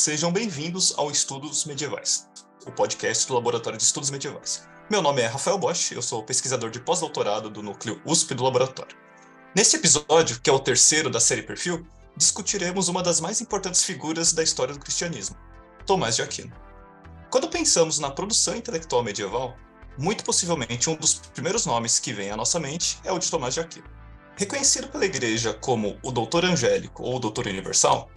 Sejam bem-vindos ao Estudos Medievais, o podcast do Laboratório de Estudos Medievais. Meu nome é Rafael Bosch, eu sou pesquisador de pós-doutorado do núcleo USP do laboratório. Neste episódio, que é o terceiro da série Perfil, discutiremos uma das mais importantes figuras da história do cristianismo, Tomás de Aquino. Quando pensamos na produção intelectual medieval, muito possivelmente um dos primeiros nomes que vem à nossa mente é o de Tomás de Aquino. Reconhecido pela Igreja como o Doutor Angélico ou o Doutor Universal,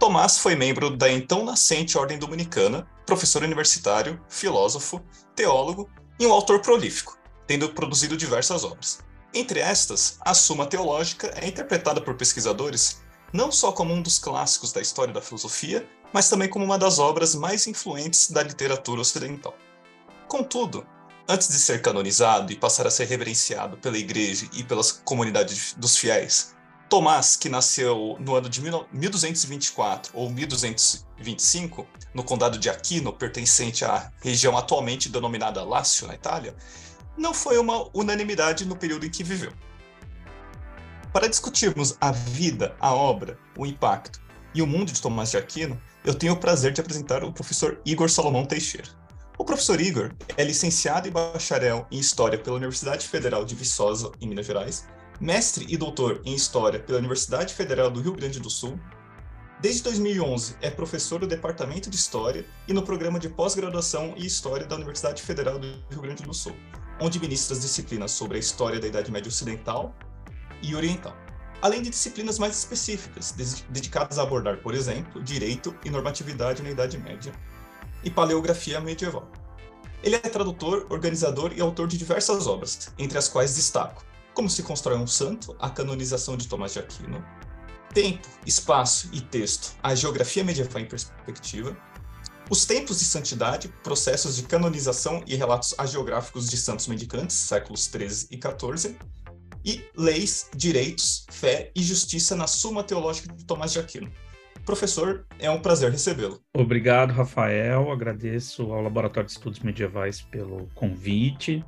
Tomás foi membro da então nascente Ordem Dominicana, professor universitário, filósofo, teólogo e um autor prolífico, tendo produzido diversas obras. Entre estas, a Suma Teológica é interpretada por pesquisadores não só como um dos clássicos da história da filosofia, mas também como uma das obras mais influentes da literatura ocidental. Contudo, antes de ser canonizado e passar a ser reverenciado pela Igreja e pelas comunidades dos fiéis, Tomás, que nasceu no ano de 1224 ou 1225, no condado de Aquino, pertencente à região atualmente denominada Lácio, na Itália, não foi uma unanimidade no período em que viveu. Para discutirmos a vida, a obra, o impacto e o mundo de Tomás de Aquino, eu tenho o prazer de apresentar o professor Igor Salomão Teixeira. O professor Igor é licenciado e bacharel em História pela Universidade Federal de Viçosa, em Minas Gerais, mestre e doutor em História pela Universidade Federal do Rio Grande do Sul. Desde 2011 é professor do Departamento de História e no programa de pós-graduação em História da Universidade Federal do Rio Grande do Sul, onde ministra as disciplinas sobre a história da Idade Média Ocidental e Oriental, além de disciplinas mais específicas, dedicadas a abordar, por exemplo, direito e normatividade na Idade Média e paleografia medieval. Ele é tradutor, organizador e autor de diversas obras, entre as quais destaco Como se constrói um santo, a canonização de Tomás de Aquino, Tempo, Espaço e Texto, a geografia medieval em perspectiva, Os Tempos de Santidade, processos de canonização e relatos agiográficos de santos mendicantes, séculos 13 e 14, e Leis, Direitos, Fé e Justiça na Suma Teológica de Tomás de Aquino, Professor, é um prazer recebê-lo. Obrigado, Rafael. Agradeço ao Laboratório de Estudos Medievais pelo convite.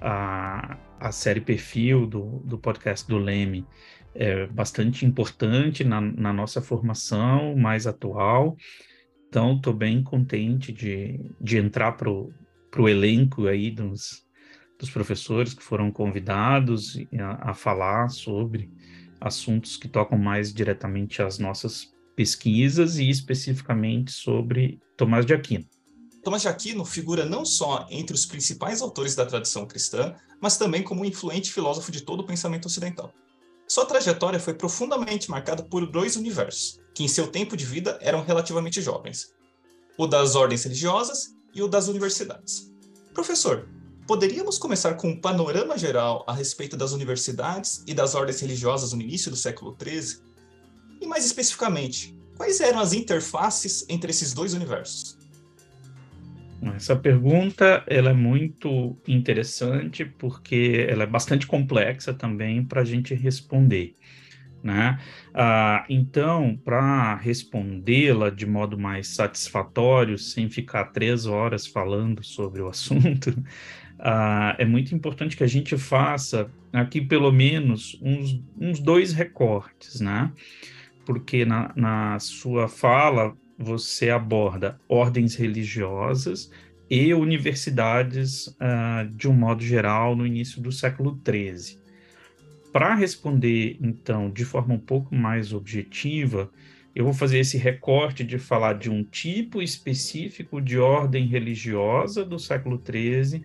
A, a série Perfil do, do podcast do Leme é bastante importante na, na nossa formação mais atual. Então, estou bem contente de, de entrar para o elenco aí dos, dos professores que foram convidados a, a falar sobre assuntos que tocam mais diretamente às nossas pesquisas e especificamente sobre Tomás de Aquino. Tomás de Aquino figura não só entre os principais autores da tradição cristã, mas também como um influente filósofo de todo o pensamento ocidental. Sua trajetória foi profundamente marcada por dois universos, que em seu tempo de vida eram relativamente jovens: o das ordens religiosas e o das universidades. Professor, poderíamos começar com um panorama geral a respeito das universidades e das ordens religiosas no início do século XIII e mais especificamente, quais eram as interfaces entre esses dois universos? Essa pergunta ela é muito interessante porque ela é bastante complexa também para a gente responder. Né? Ah, então, para respondê-la de modo mais satisfatório, sem ficar três horas falando sobre o assunto, ah, é muito importante que a gente faça aqui pelo menos uns, uns dois recortes. Né? porque na, na sua fala você aborda ordens religiosas e universidades uh, de um modo geral no início do século XIII. Para responder, então, de forma um pouco mais objetiva, eu vou fazer esse recorte de falar de um tipo específico de ordem religiosa do século XIII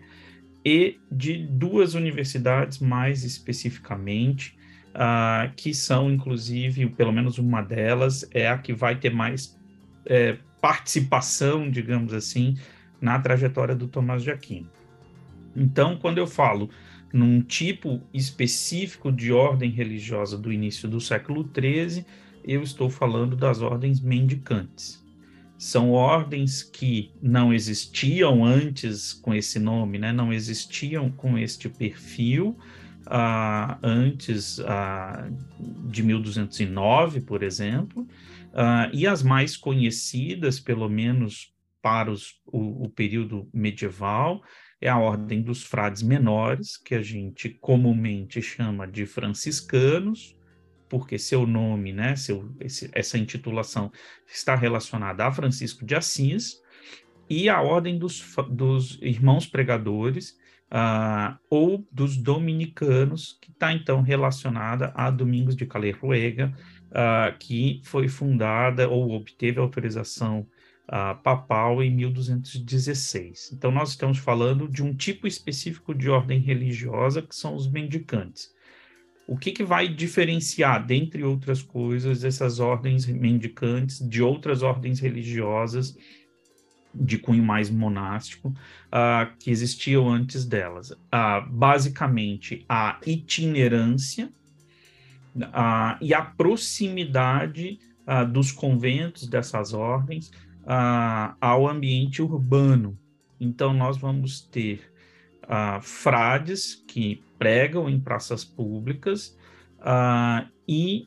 e de duas universidades mais especificamente, uh, que são, inclusive, pelo menos uma delas, é a que vai ter mais é, participação, digamos assim, na trajetória do Tomás de Aquino. Então, quando eu falo num tipo específico de ordem religiosa do início do século XIII, eu estou falando das ordens mendicantes. São ordens que não existiam antes com esse nome, né? não existiam com este perfil, uh, antes uh, de 1209, por exemplo, uh, e as mais conhecidas, pelo menos para os, o, o período medieval, é a Ordem dos Frades Menores, que a gente comumente chama de franciscanos, porque seu nome, né, seu, esse, essa intitulação está relacionada a Francisco de Assis, e a ordem dos, dos irmãos pregadores, uh, ou dos dominicanos, que está então relacionada a Domingos de Calerruega, uh, que foi fundada ou obteve autorização uh, papal em 1216. Então, nós estamos falando de um tipo específico de ordem religiosa, que são os mendicantes. O que, que vai diferenciar, dentre outras coisas, essas ordens mendicantes de outras ordens religiosas de cunho mais monástico uh, que existiam antes delas? Uh, basicamente, a itinerância uh, e a proximidade dos conventos dessas ordens ao ambiente urbano. Então, nós vamos ter frades que pregam em praças públicas e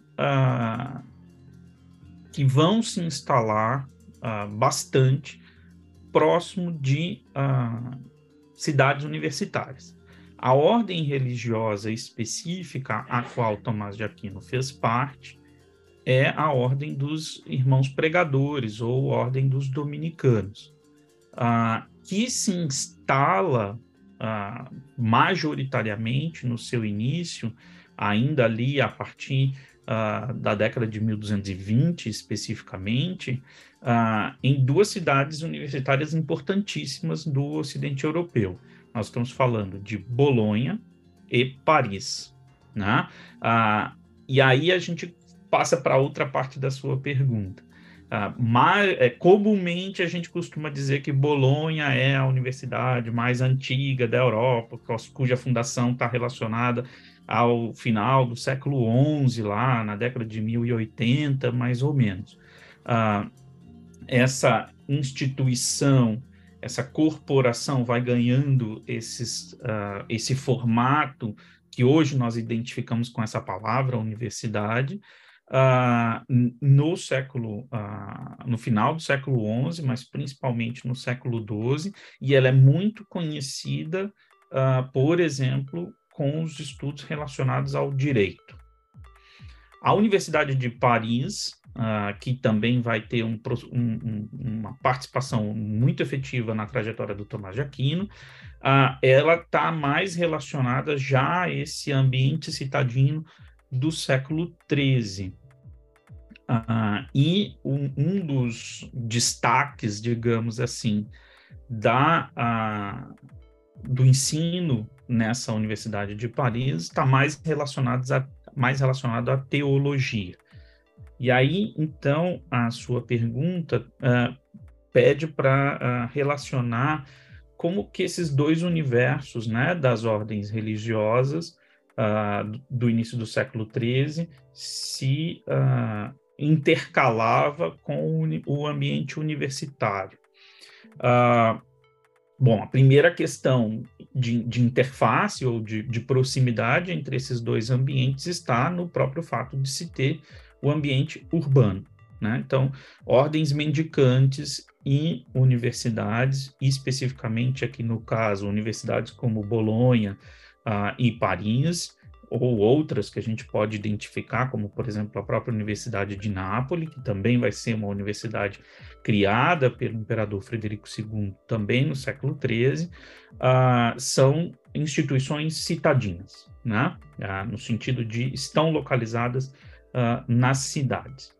que vão se instalar bastante próximo de cidades universitárias. A ordem religiosa específica a qual Tomás de Aquino fez parte é a ordem dos irmãos pregadores ou ordem dos dominicanos, ah, que se instala ah, majoritariamente no seu início, ainda ali a partir ah, da década de 1220 especificamente, em duas cidades universitárias importantíssimas do Ocidente Europeu. Nós estamos falando de Bolonha e Paris. Né? Ah, e aí a gente passa para outra parte da sua pergunta. Ah, é, comumente a gente costuma dizer que Bolonha é a universidade mais antiga da Europa, cuja fundação está relacionada ao final do século XI, lá na década de 1080, mais ou menos. Ah, essa instituição, essa corporação vai ganhando esses, uh, esse formato que hoje nós identificamos com essa palavra, universidade, uh, no século, uh, no final do século XI, mas principalmente no século XII, e ela é muito conhecida, por exemplo, com os estudos relacionados ao direito. A Universidade de Paris, que também vai ter um, um, uma participação muito efetiva na trajetória do Tomás de Aquino, ela está mais relacionada já a esse ambiente citadino do século XIII. Uh, e um, um, dos destaques, digamos assim, da, uh, do ensino nessa Universidade de Paris está mais a, mais relacionado à teologia. E aí, então, a sua pergunta uh, pede para relacionar como que esses dois universos, né, das ordens religiosas, uh, do início do século XIII se uh, intercalava com o ambiente universitário. Uh, bom, a primeira questão de, de interface ou de, de, proximidade entre esses dois ambientes está no próprio fato de se ter o ambiente urbano. Né? Então, ordens mendicantes e universidades, especificamente aqui no caso, universidades como Bolonha, uh, e Paris, ou outras que a gente pode identificar, como, por exemplo, a própria Universidade de Nápoles, que também vai ser uma universidade criada pelo imperador Frederico II, também no século XIII, uh, são instituições citadinas, né? Uh, no sentido de estão localizadas uh, nas cidades.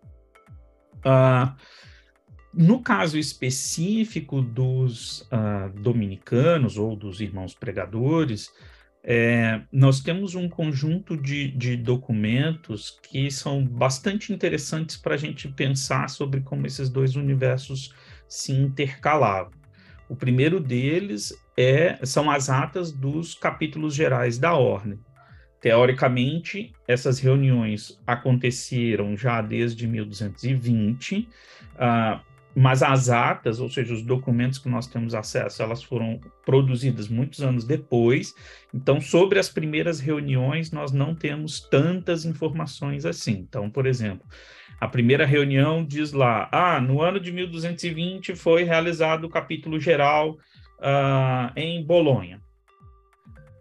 no caso específico dos dominicanos ou dos irmãos pregadores, é, nós temos um conjunto de, de, documentos que são bastante interessantes para a gente pensar sobre como esses dois universos se intercalavam. O primeiro deles é, são as atas dos capítulos gerais da ordem. Teoricamente, essas reuniões aconteceram já desde 1220, uh, mas as atas, ou seja, os documentos que nós temos acesso, elas foram produzidas muitos anos depois. Então, sobre as primeiras reuniões, nós não temos tantas informações assim. Então, por exemplo, a primeira reunião diz lá: ah, no ano de 1220 foi realizado o capítulo geral uh, em Bolonha.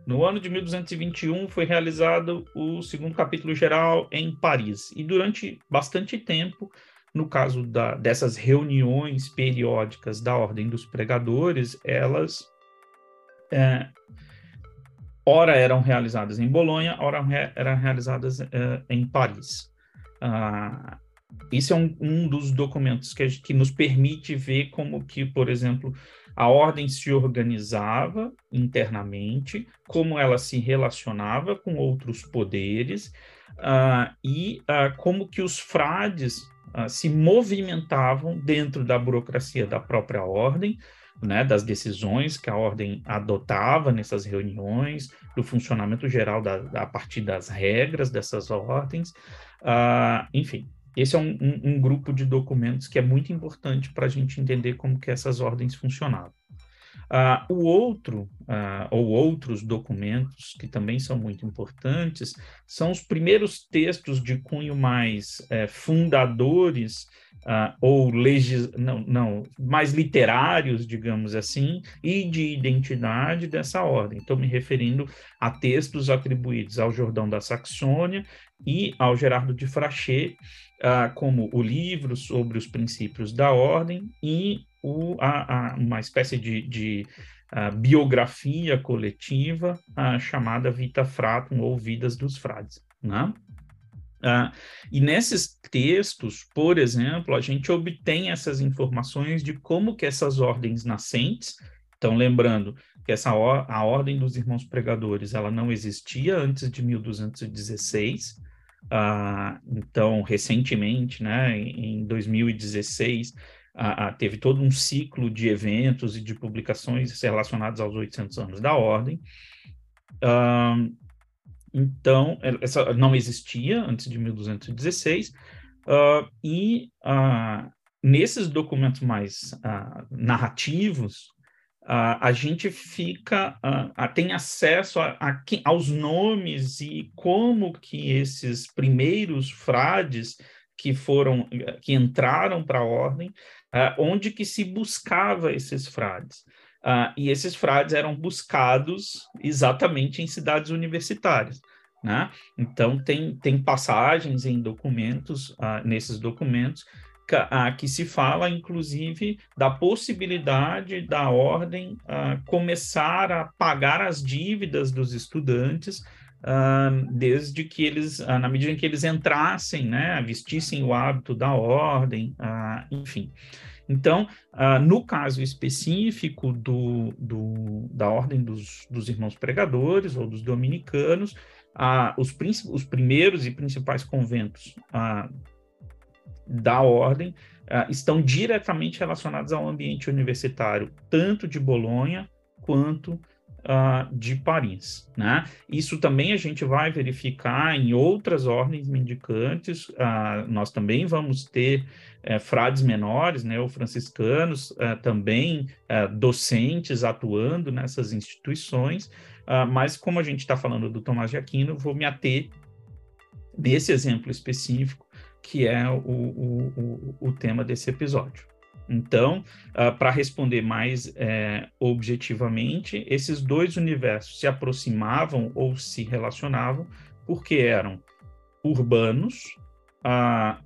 No ano de 1221 foi realizado o segundo capítulo geral em Paris. E durante bastante tempo, no caso da, dessas reuniões periódicas da Ordem dos Pregadores, elas é, ora eram realizadas em Bolonha, ora eram realizadas é, em Paris. Ah, isso é um, um dos documentos que, que nos permite ver como que, por exemplo, a ordem se organizava internamente, como ela se relacionava com outros poderes uh, e uh, como que os frades uh, se movimentavam dentro da burocracia da própria ordem, né, das decisões que a ordem adotava nessas reuniões, do funcionamento geral da, a partir das regras dessas ordens, enfim, esse é um, um, um, grupo de documentos que é muito importante para a gente entender como que essas ordens funcionavam. Uh, o outro, uh, ou outros documentos que também são muito importantes, são os primeiros textos de cunho mais é, fundadores uh, ou legis... não, não, mais literários, digamos assim, e de identidade dessa ordem. Estou me referindo a textos atribuídos ao Jordão da Saxônia e ao Gerardo de Frachê, uh, como o livro sobre os princípios da ordem e o, a, a, uma espécie de, de biografia coletiva chamada Vita Fratum ou Vidas dos Frades. Né? Uh, e nesses textos, por exemplo, a gente obtém essas informações de como que essas ordens nascentes, então lembrando que essa or a ordem dos irmãos pregadores, ela não existia antes de 1216, uh, então recentemente, né, em 2016, uh, teve todo um ciclo de eventos e de publicações relacionados aos 800 anos da ordem, uh, então, essa não existia antes de 1216, uh, e uh, nesses documentos mais uh, narrativos, a gente fica, tem acesso a, a, aos nomes e como que esses primeiros frades que foram, que entraram para a ordem, onde que se buscava esses frades. Uh, e esses frades eram buscados exatamente em cidades universitárias. Né? Então, tem, tem passagens em documentos, uh, nesses documentos, que, uh, que, se fala, inclusive, da possibilidade da ordem começar a pagar as dívidas dos estudantes desde que eles, na medida em que eles entrassem, né, vestissem o hábito da ordem, enfim. Então, uh, no caso específico do, do, da Ordem dos, dos Irmãos Pregadores ou dos Dominicanos, uh, os, os primeiros e principais conventos uh, da Ordem estão diretamente relacionados ao ambiente universitário, tanto de Bolonha quanto uh, de Paris. Né? Isso também a gente vai verificar em outras ordens mendicantes, uh, nós também vamos ter uh, frades menores, né, ou franciscanos, eh, também eh, docentes atuando nessas instituições, mas como a gente está falando do Tomás de Aquino, vou me ater nesse exemplo específico, que é o, o, o, o tema desse episódio. Então, uh, para responder mais é, objetivamente, esses dois universos se aproximavam ou se relacionavam porque eram urbanos, uh,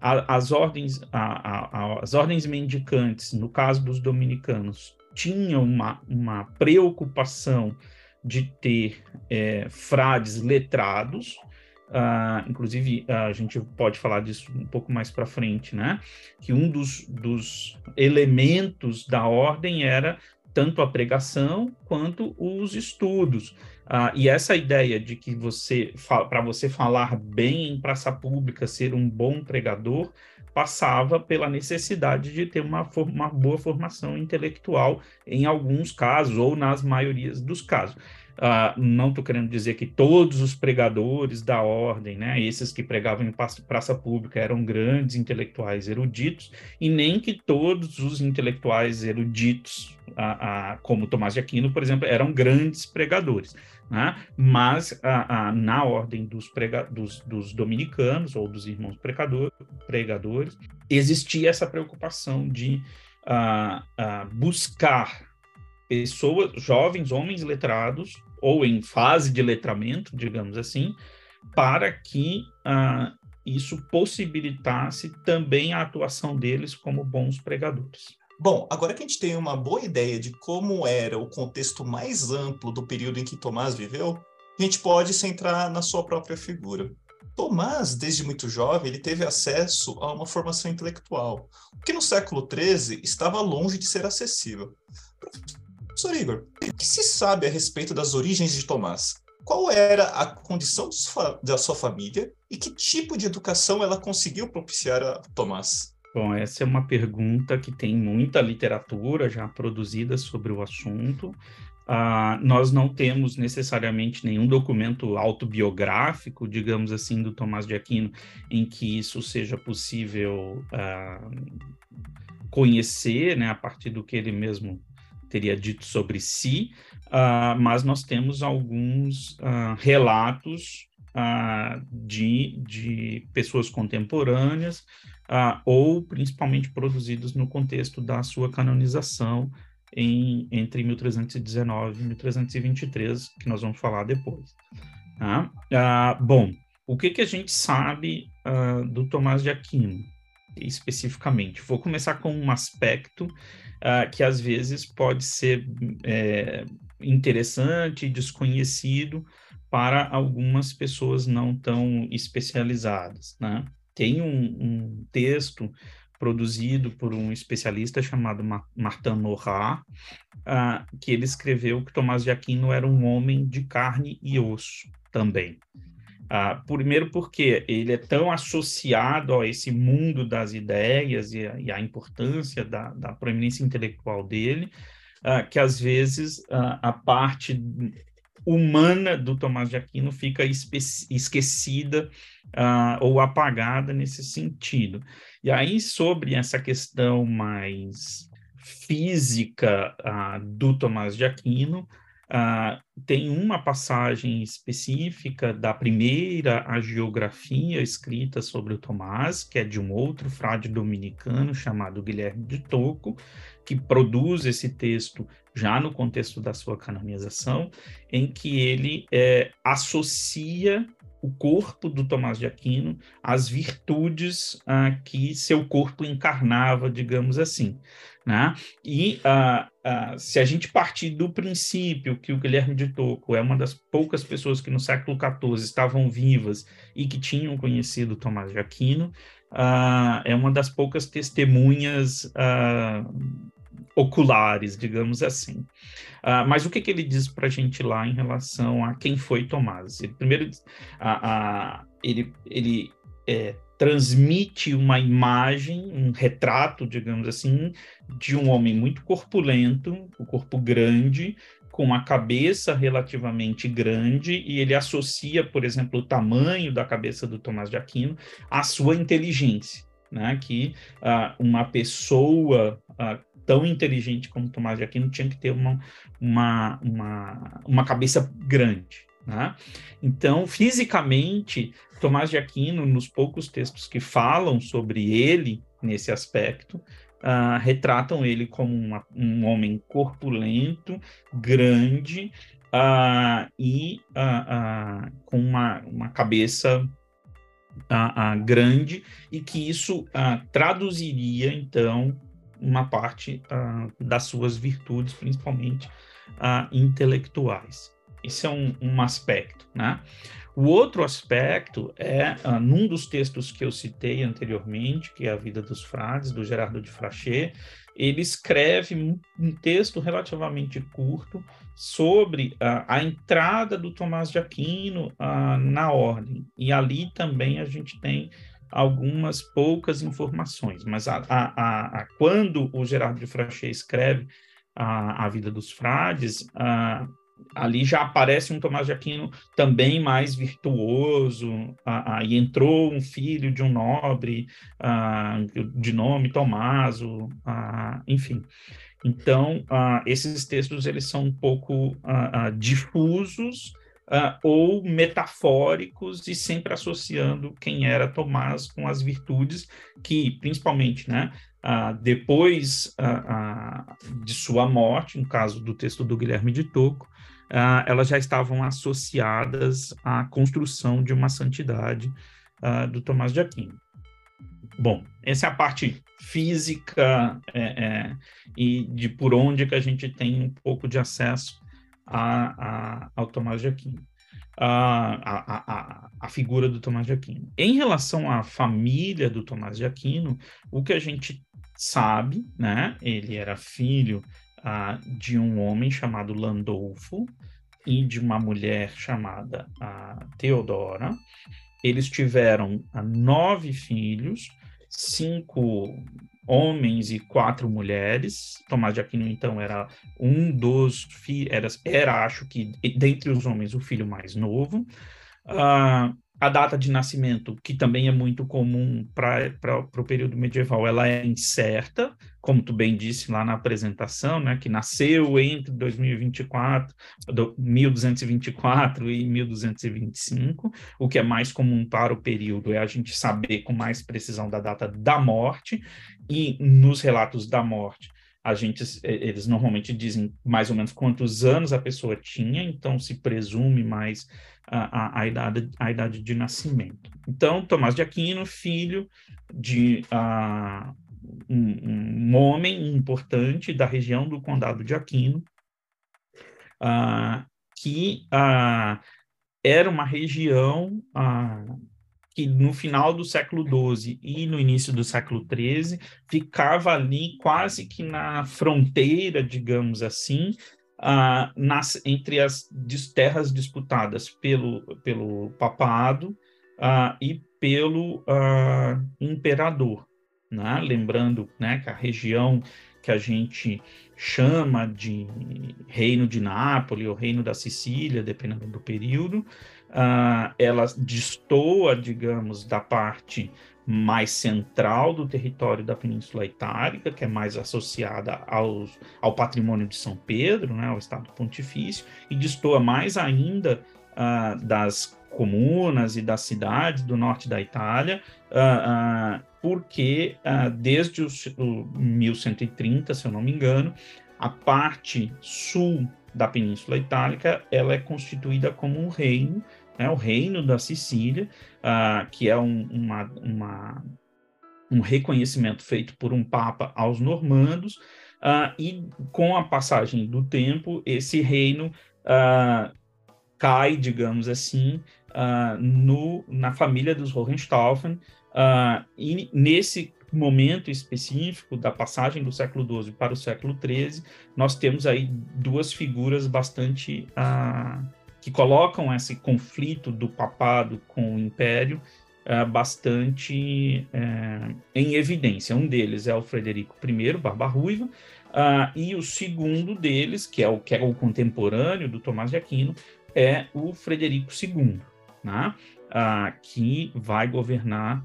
a, as, ordens, a, as ordens mendicantes, no caso dos dominicanos, tinham uma, uma preocupação de ter é, frades letrados, Uh, inclusive, uh, a gente pode falar disso um pouco mais para frente, né? Que um dos, dos elementos da ordem era tanto a pregação quanto os estudos. Uh, e essa ideia de que você, para você falar bem em praça pública, ser um bom pregador, passava pela necessidade de ter uma, uma boa formação intelectual em alguns casos, ou nas maiorias dos casos. Uh, não estou querendo dizer que todos os pregadores da ordem, né, esses que pregavam em praça pública, eram grandes intelectuais eruditos, e nem que todos os intelectuais eruditos, uh, uh, como Tomás de Aquino, por exemplo, eram grandes pregadores. Né? Mas na ordem dos, prega, dos, dos, dominicanos ou dos irmãos pregador, pregadores, existia essa preocupação de buscar pessoas, jovens, homens letrados, ou em fase de letramento, digamos assim, para que uh, isso possibilitasse também a atuação deles como bons pregadores. Bom, agora que a gente tem uma boa ideia de como era o contexto mais amplo do período em que Tomás viveu, a gente pode centrar na sua própria figura. Tomás, desde muito jovem, ele teve acesso a uma formação intelectual, que no século XIII estava longe de ser acessível. Professor Igor, o que se sabe a respeito das origens de Tomás? Qual era a condição da sua família e que tipo de educação ela conseguiu propiciar a Tomás? Bom, essa é uma pergunta que tem muita literatura já produzida sobre o assunto. Uh, nós não temos necessariamente nenhum documento autobiográfico, digamos assim, do Tomás de Aquino, em que isso seja possível uh, conhecer, né, a partir do que ele mesmo teria dito sobre si, uh, mas nós temos alguns relatos de, de pessoas contemporâneas uh, ou principalmente produzidos no contexto da sua canonização em, entre 1319 e 1323, que nós vamos falar depois. Tá? Uh, bom, o que, que a gente sabe uh, do Tomás de Aquino, especificamente? Vou começar com um aspecto uh, que às vezes pode ser é, interessante desconhecido para algumas pessoas não tão especializadas, né? tem um, um texto produzido por um especialista chamado Martin Norat, uh, que ele escreveu que Tomás de Aquino era um homem de carne e osso também. Uh, primeiro porque ele é tão associado a esse mundo das ideias e a, e a importância da, da, proeminência intelectual dele, uh, que às vezes a parte humana do Tomás de Aquino fica esquecida uh, ou apagada nesse sentido. E aí, sobre essa questão mais física uh, do Tomás de Aquino, Uh, tem uma passagem específica da primeira agiografia escrita sobre o Tomás, que é de um outro frade dominicano chamado Guilherme de Toco, que produz esse texto já no contexto da sua canonização, em que ele é, associa o corpo do Tomás de Aquino às virtudes ah, que seu corpo encarnava, digamos assim. Né? E ah, ah, se a gente partir do princípio que o Guilherme de Tocco é uma das poucas pessoas que no século XIV estavam vivas e que tinham conhecido Tomás de Aquino, ah, é uma das poucas testemunhas oculares, digamos assim. Uh, mas o que, que ele diz para a gente lá em relação a quem foi Tomás? Ele, primeiro, ele, ele é, transmite uma imagem, um retrato, digamos assim, de um homem muito corpulento, o corpo grande, com a cabeça relativamente grande, e ele associa, por exemplo, o tamanho da cabeça do Tomás de Aquino à sua inteligência. Né, que uh, uma pessoa uh, tão inteligente como Tomás de Aquino tinha que ter uma, uma, uma, uma cabeça grande. Né? Então, fisicamente, Tomás de Aquino, nos poucos textos que falam sobre ele nesse aspecto, uh, retratam ele como uma, um homem corpulento, grande uh, e uh, com uma, uma cabeça grande, e que isso traduziria, então, uma parte das suas virtudes, principalmente intelectuais. Esse é um, um, aspecto, né? O outro aspecto é, uh, num dos textos que eu citei anteriormente, que é A Vida dos Frades, do Gerardo de Frachet, ele escreve um, um texto relativamente curto sobre uh, a entrada do Tomás de Aquino uh, na ordem. E ali também a gente tem algumas poucas informações, mas a, a, a, quando o Gerardo de Frachet escreve a, a vida dos frades, ali já aparece um Tomás de Aquino também mais virtuoso, e entrou um filho de um nobre de nome Tomaso, enfim. Então, esses textos eles são um pouco difusos, ou metafóricos e sempre associando quem era Tomás com as virtudes que, principalmente, né, uh, depois uh, de sua morte, no caso do texto do Guilherme de Toco, uh, elas já estavam associadas à construção de uma santidade uh, do Tomás de Aquino. Bom, essa é a parte física é, é, e de por onde que a gente tem um pouco de acesso a, a, ao Tomás de Aquino. A, a, a, figura do Tomás de Aquino. Em relação à família do Tomás de Aquino, o que a gente sabe, né? Ele era filho ah, de um homem chamado Landolfo e de uma mulher chamada ah, Teodora. Eles tiveram ah, nove filhos, cinco homens e quatro mulheres. Tomás de Aquino, então, era um dos filhos, era, era, acho que, dentre os homens, o filho mais novo. Uh, a data de nascimento, que também é muito comum para o período medieval, ela é incerta, como tu bem disse lá na apresentação, né, que nasceu entre 2024, 1224 e 1225. O que é mais comum para o período é a gente saber com mais precisão da data da morte, e nos relatos da morte, a gente, eles normalmente dizem mais ou menos quantos anos a pessoa tinha, então se presume mais a, a, a, idade, a idade de nascimento. Então, Tomás de Aquino, filho de uh, um, um, homem importante da região do Condado de Aquino, uh, que uh, era uma região que no final do século XII e no início do século XIII ficava ali quase que na fronteira, digamos assim, uh, nas, entre as terras disputadas pelo, pelo papado uh, e pelo uh, imperador. Né? Lembrando né, que a região que a gente chama de Reino de Nápoles ou Reino da Sicília, dependendo do período, uh, ela destoa, digamos, da parte mais central do território da Península Itálica, que é mais associada aos, ao patrimônio de São Pedro, né, ao Estado Pontifício, e destoa mais ainda uh, das comunas e das cidades do norte da Itália, uh, porque desde o 1130, se eu não me engano, a parte sul da Península Itálica ela é constituída como um reino né, o reino da Sicília, uh, que é um, uma, uma, um reconhecimento feito por um papa aos normandos, uh, e com a passagem do tempo, esse reino uh, cai, digamos assim, no, na família dos Hohenstaufen, e nesse momento específico da passagem do século XII para o século XIII, nós temos aí duas figuras bastante uh, que colocam esse conflito do papado com o império uh, bastante uh, em evidência. Um deles é o Frederico I, Barba Ruiva, uh, e o segundo deles, que é o que é o contemporâneo do Tomás de Aquino, é o Frederico II, né? que vai governar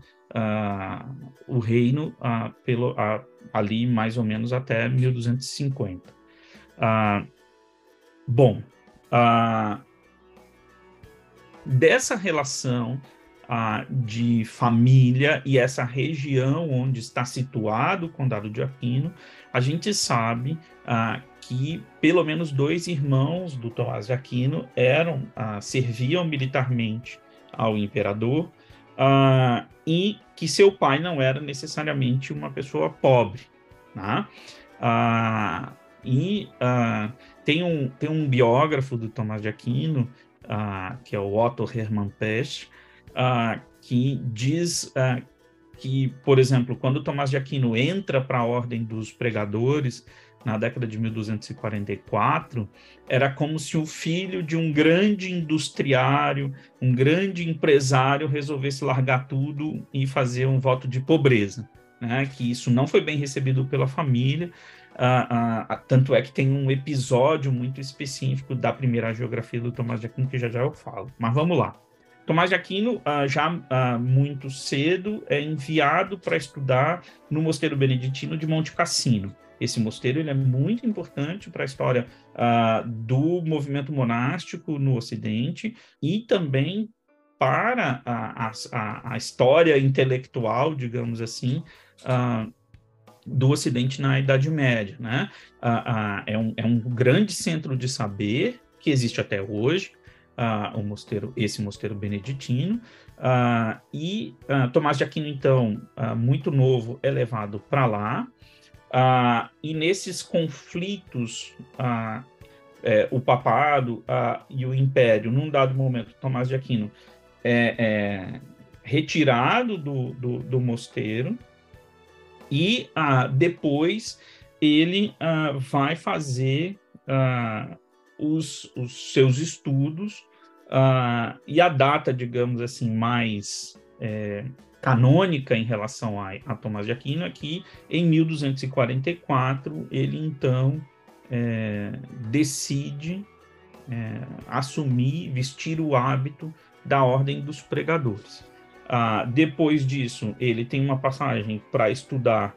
o reino pelo, ali mais ou menos até 1250. bom, Uh, dessa relação ah, de família e essa região onde está situado o Condado de Aquino, a gente sabe ah, que pelo menos dois irmãos do Tomás de Aquino eram ah, serviam militarmente ao imperador e que seu pai não era necessariamente uma pessoa pobre, né? E tem um, tem um biógrafo do Tomás de Aquino uh, que é o Otto Hermann Pesch, uh, que diz uh, que, por exemplo, quando Tomás de Aquino entra para a Ordem dos Pregadores, na década de 1244, era como se o filho de um grande industriário, um grande empresário, resolvesse largar tudo e fazer um voto de pobreza. Né? Que isso não foi bem recebido pela família, Uh, uh, tanto é que tem um episódio muito específico da primeira geografia do Tomás de Aquino, que já já eu falo. Mas vamos lá. Tomás de Aquino, uh, já muito cedo, é enviado para estudar no Mosteiro Beneditino de Monte Cassino. Esse mosteiro ele é muito importante para a história do movimento monástico no Ocidente e também para a, a, a história intelectual, digamos assim, uh, do Ocidente na Idade Média. Né? É, um, é um grande centro de saber que existe até hoje, o mosteiro, esse mosteiro beneditino, e Tomás de Aquino, então, muito novo, é levado para lá, e nesses conflitos, é, o papado e o império, num dado momento, Tomás de Aquino é, é retirado do, do, do, mosteiro, e depois ele vai fazer os, os seus estudos uh, e a data, digamos assim, mais é, canônica em relação a, a, Tomás de Aquino é que em 1244 ele então é, decide é, assumir, vestir o hábito da Ordem dos Pregadores. Uh, depois disso, ele tem uma passagem para estudar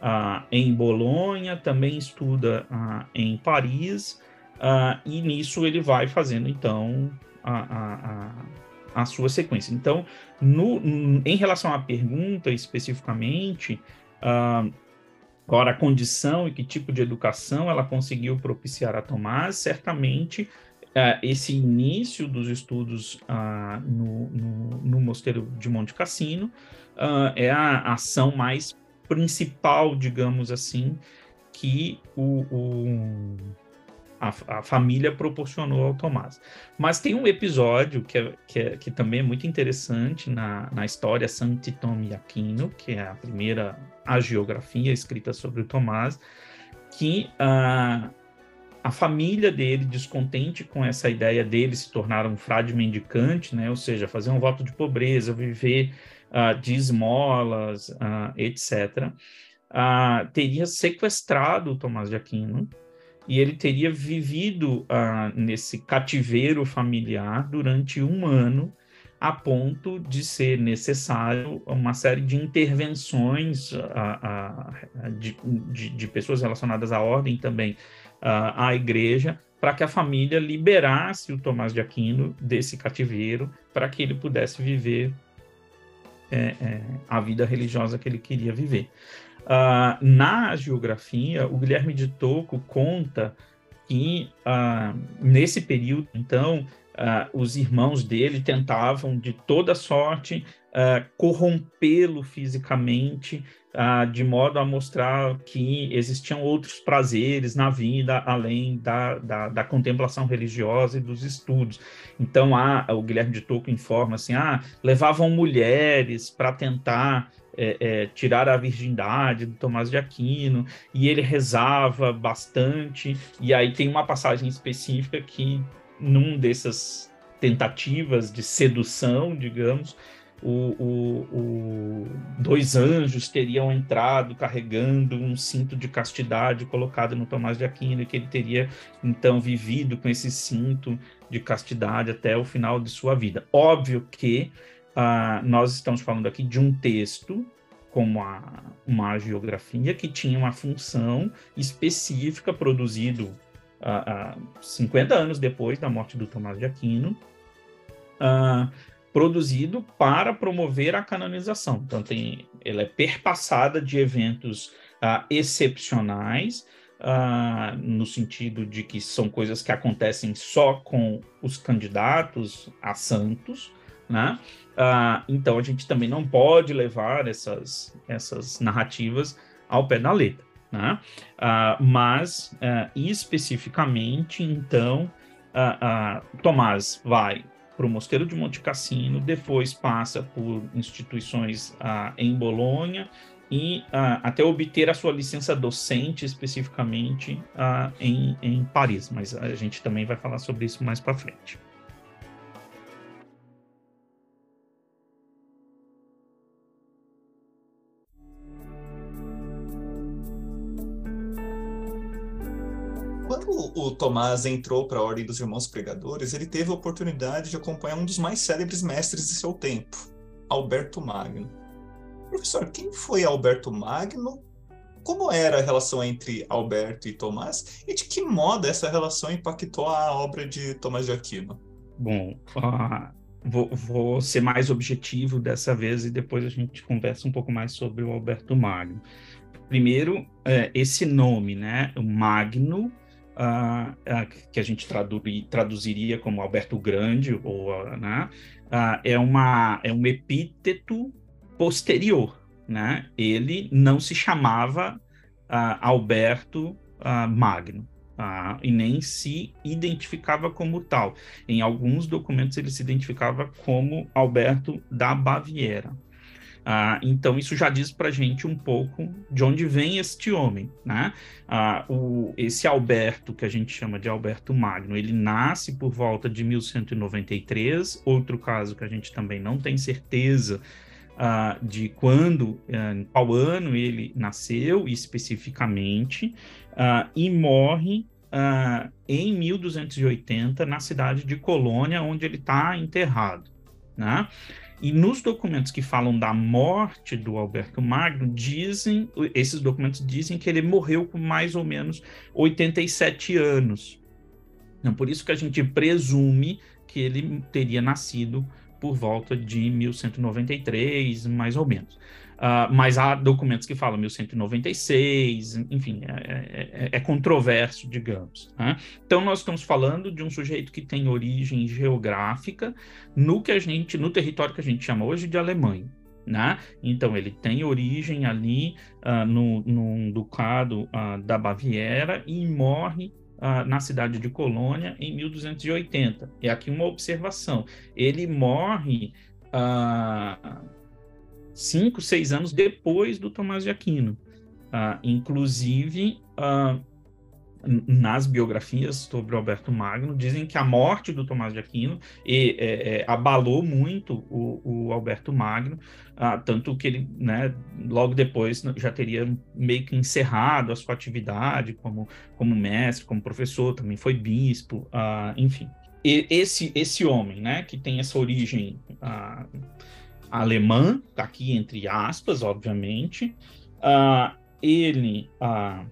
uh, em Bolonha, também estuda uh, em Paris, Uh, e nisso ele vai fazendo, então, a, a, a, a sua sequência. Então, no, em relação à pergunta especificamente, uh, agora a condição e que tipo de educação ela conseguiu propiciar a Tomás, certamente uh, esse início dos estudos uh, no, no, no, Mosteiro de Monte Cassino é a ação mais principal, digamos assim, que o, o a, a, família proporcionou ao Tomás. Mas tem um episódio que, é, que, é, que também é muito interessante na, na história Santitom Aquino, que é a primeira agiografia escrita sobre o Tomás, que uh, a família dele, descontente com essa ideia dele se tornar um frade mendicante, né, ou seja, fazer um voto de pobreza, viver uh, de esmolas, uh, etc., teria sequestrado o Tomás de Aquino e ele teria vivido uh, nesse cativeiro familiar durante um ano, a ponto de ser necessário uma série de intervenções uh, uh, de, de, de, pessoas relacionadas à ordem também à igreja, para que a família liberasse o Tomás de Aquino desse cativeiro, para que ele pudesse viver é, é, a vida religiosa que ele queria viver. Uh, na geografia, o Guilherme de Tocco conta que uh, nesse período, então, uh, os irmãos dele tentavam de toda sorte corrompê-lo fisicamente, de modo a mostrar que existiam outros prazeres na vida além da, da, da contemplação religiosa e dos estudos. Então, há, o Guilherme de Tocco informa assim: ah, levavam mulheres para tentar é, é, tirar a virgindade do Tomás de Aquino, e ele rezava bastante, e aí tem uma passagem específica que, num dessas tentativas de sedução, digamos, o, o, o, dois anjos teriam entrado carregando um cinto de castidade colocado no Tomás de Aquino, e que ele teria então vivido com esse cinto de castidade até o final de sua vida. Óbvio que Uh, nós estamos falando aqui de um texto como a, uma geografia que tinha uma função específica produzido uh, uh, 50 anos depois da morte do Tomás de Aquino, uh, produzido para promover a canonização. Então, tem, ela é perpassada de eventos uh, excepcionais, uh, no sentido de que são coisas que acontecem só com os candidatos a santos, né? Uh, então a gente também não pode levar essas, essas narrativas ao pé da letra. Né? Mas, especificamente, então, Tomás vai para o Mosteiro de Monte Cassino, depois passa por instituições em Bolonha e até obter a sua licença docente, especificamente em, em Paris. Mas a gente também vai falar sobre isso mais para frente. O Tomás entrou para a Ordem dos Irmãos Pregadores, ele teve a oportunidade de acompanhar um dos mais célebres mestres de seu tempo, Alberto Magno. Professor, quem foi Alberto Magno? Como era a relação entre Alberto e Tomás? E de que modo essa relação impactou a obra de Tomás de Aquino? Bom, uh, vou, vou, ser mais objetivo dessa vez e depois a gente conversa um pouco mais sobre o Alberto Magno. Primeiro, é, esse nome, né? O Magno uh, que a gente traduziria como Alberto Grande, ou, né, é, uma, é um epíteto posterior. Né? Ele não se chamava Alberto Magno. Ah, e nem se identificava como tal. Em alguns documentos ele se identificava como Alberto da Baviera. Ah, então isso já diz para gente um pouco de onde vem este homem, né? Ah, o, esse Alberto que a gente chama de Alberto Magno, ele nasce por volta de 1193. Outro caso que a gente também não tem certeza Uh, de quando, uh, qual ano ele nasceu especificamente, uh, e morre em 1280 na cidade de Colônia, onde ele está enterrado. Né? E nos documentos que falam da morte do Alberto Magno, dizem, esses documentos dizem que ele morreu com mais ou menos 87 anos. Então, por isso que a gente presume que ele teria nascido por volta de 1193, mais ou menos. Uh, mas há documentos que falam 1196, enfim, é, é, é, é controverso, digamos. Né? Então, nós estamos falando de um sujeito que tem origem geográfica no que a gente, no território que a gente chama hoje de Alemanha. Né? Então, ele tem origem ali uh, no, ducado uh, da Baviera e morre uh, na cidade de Colônia em 1280. E aqui uma observação: ele morre uh, cinco, seis anos depois do Tomás de Aquino. Uh, inclusive, nas biografias sobre Alberto Magno, dizem que a morte do Tomás de Aquino e, é, é, abalou muito o, o Alberto Magno, ah, tanto que ele, né, logo depois já teria meio que encerrado a sua atividade como, como mestre, como professor, também foi bispo, ah, enfim. E esse, esse homem, né, que tem essa origem ah, alemã, tá aqui entre aspas, obviamente, ah, ele ah,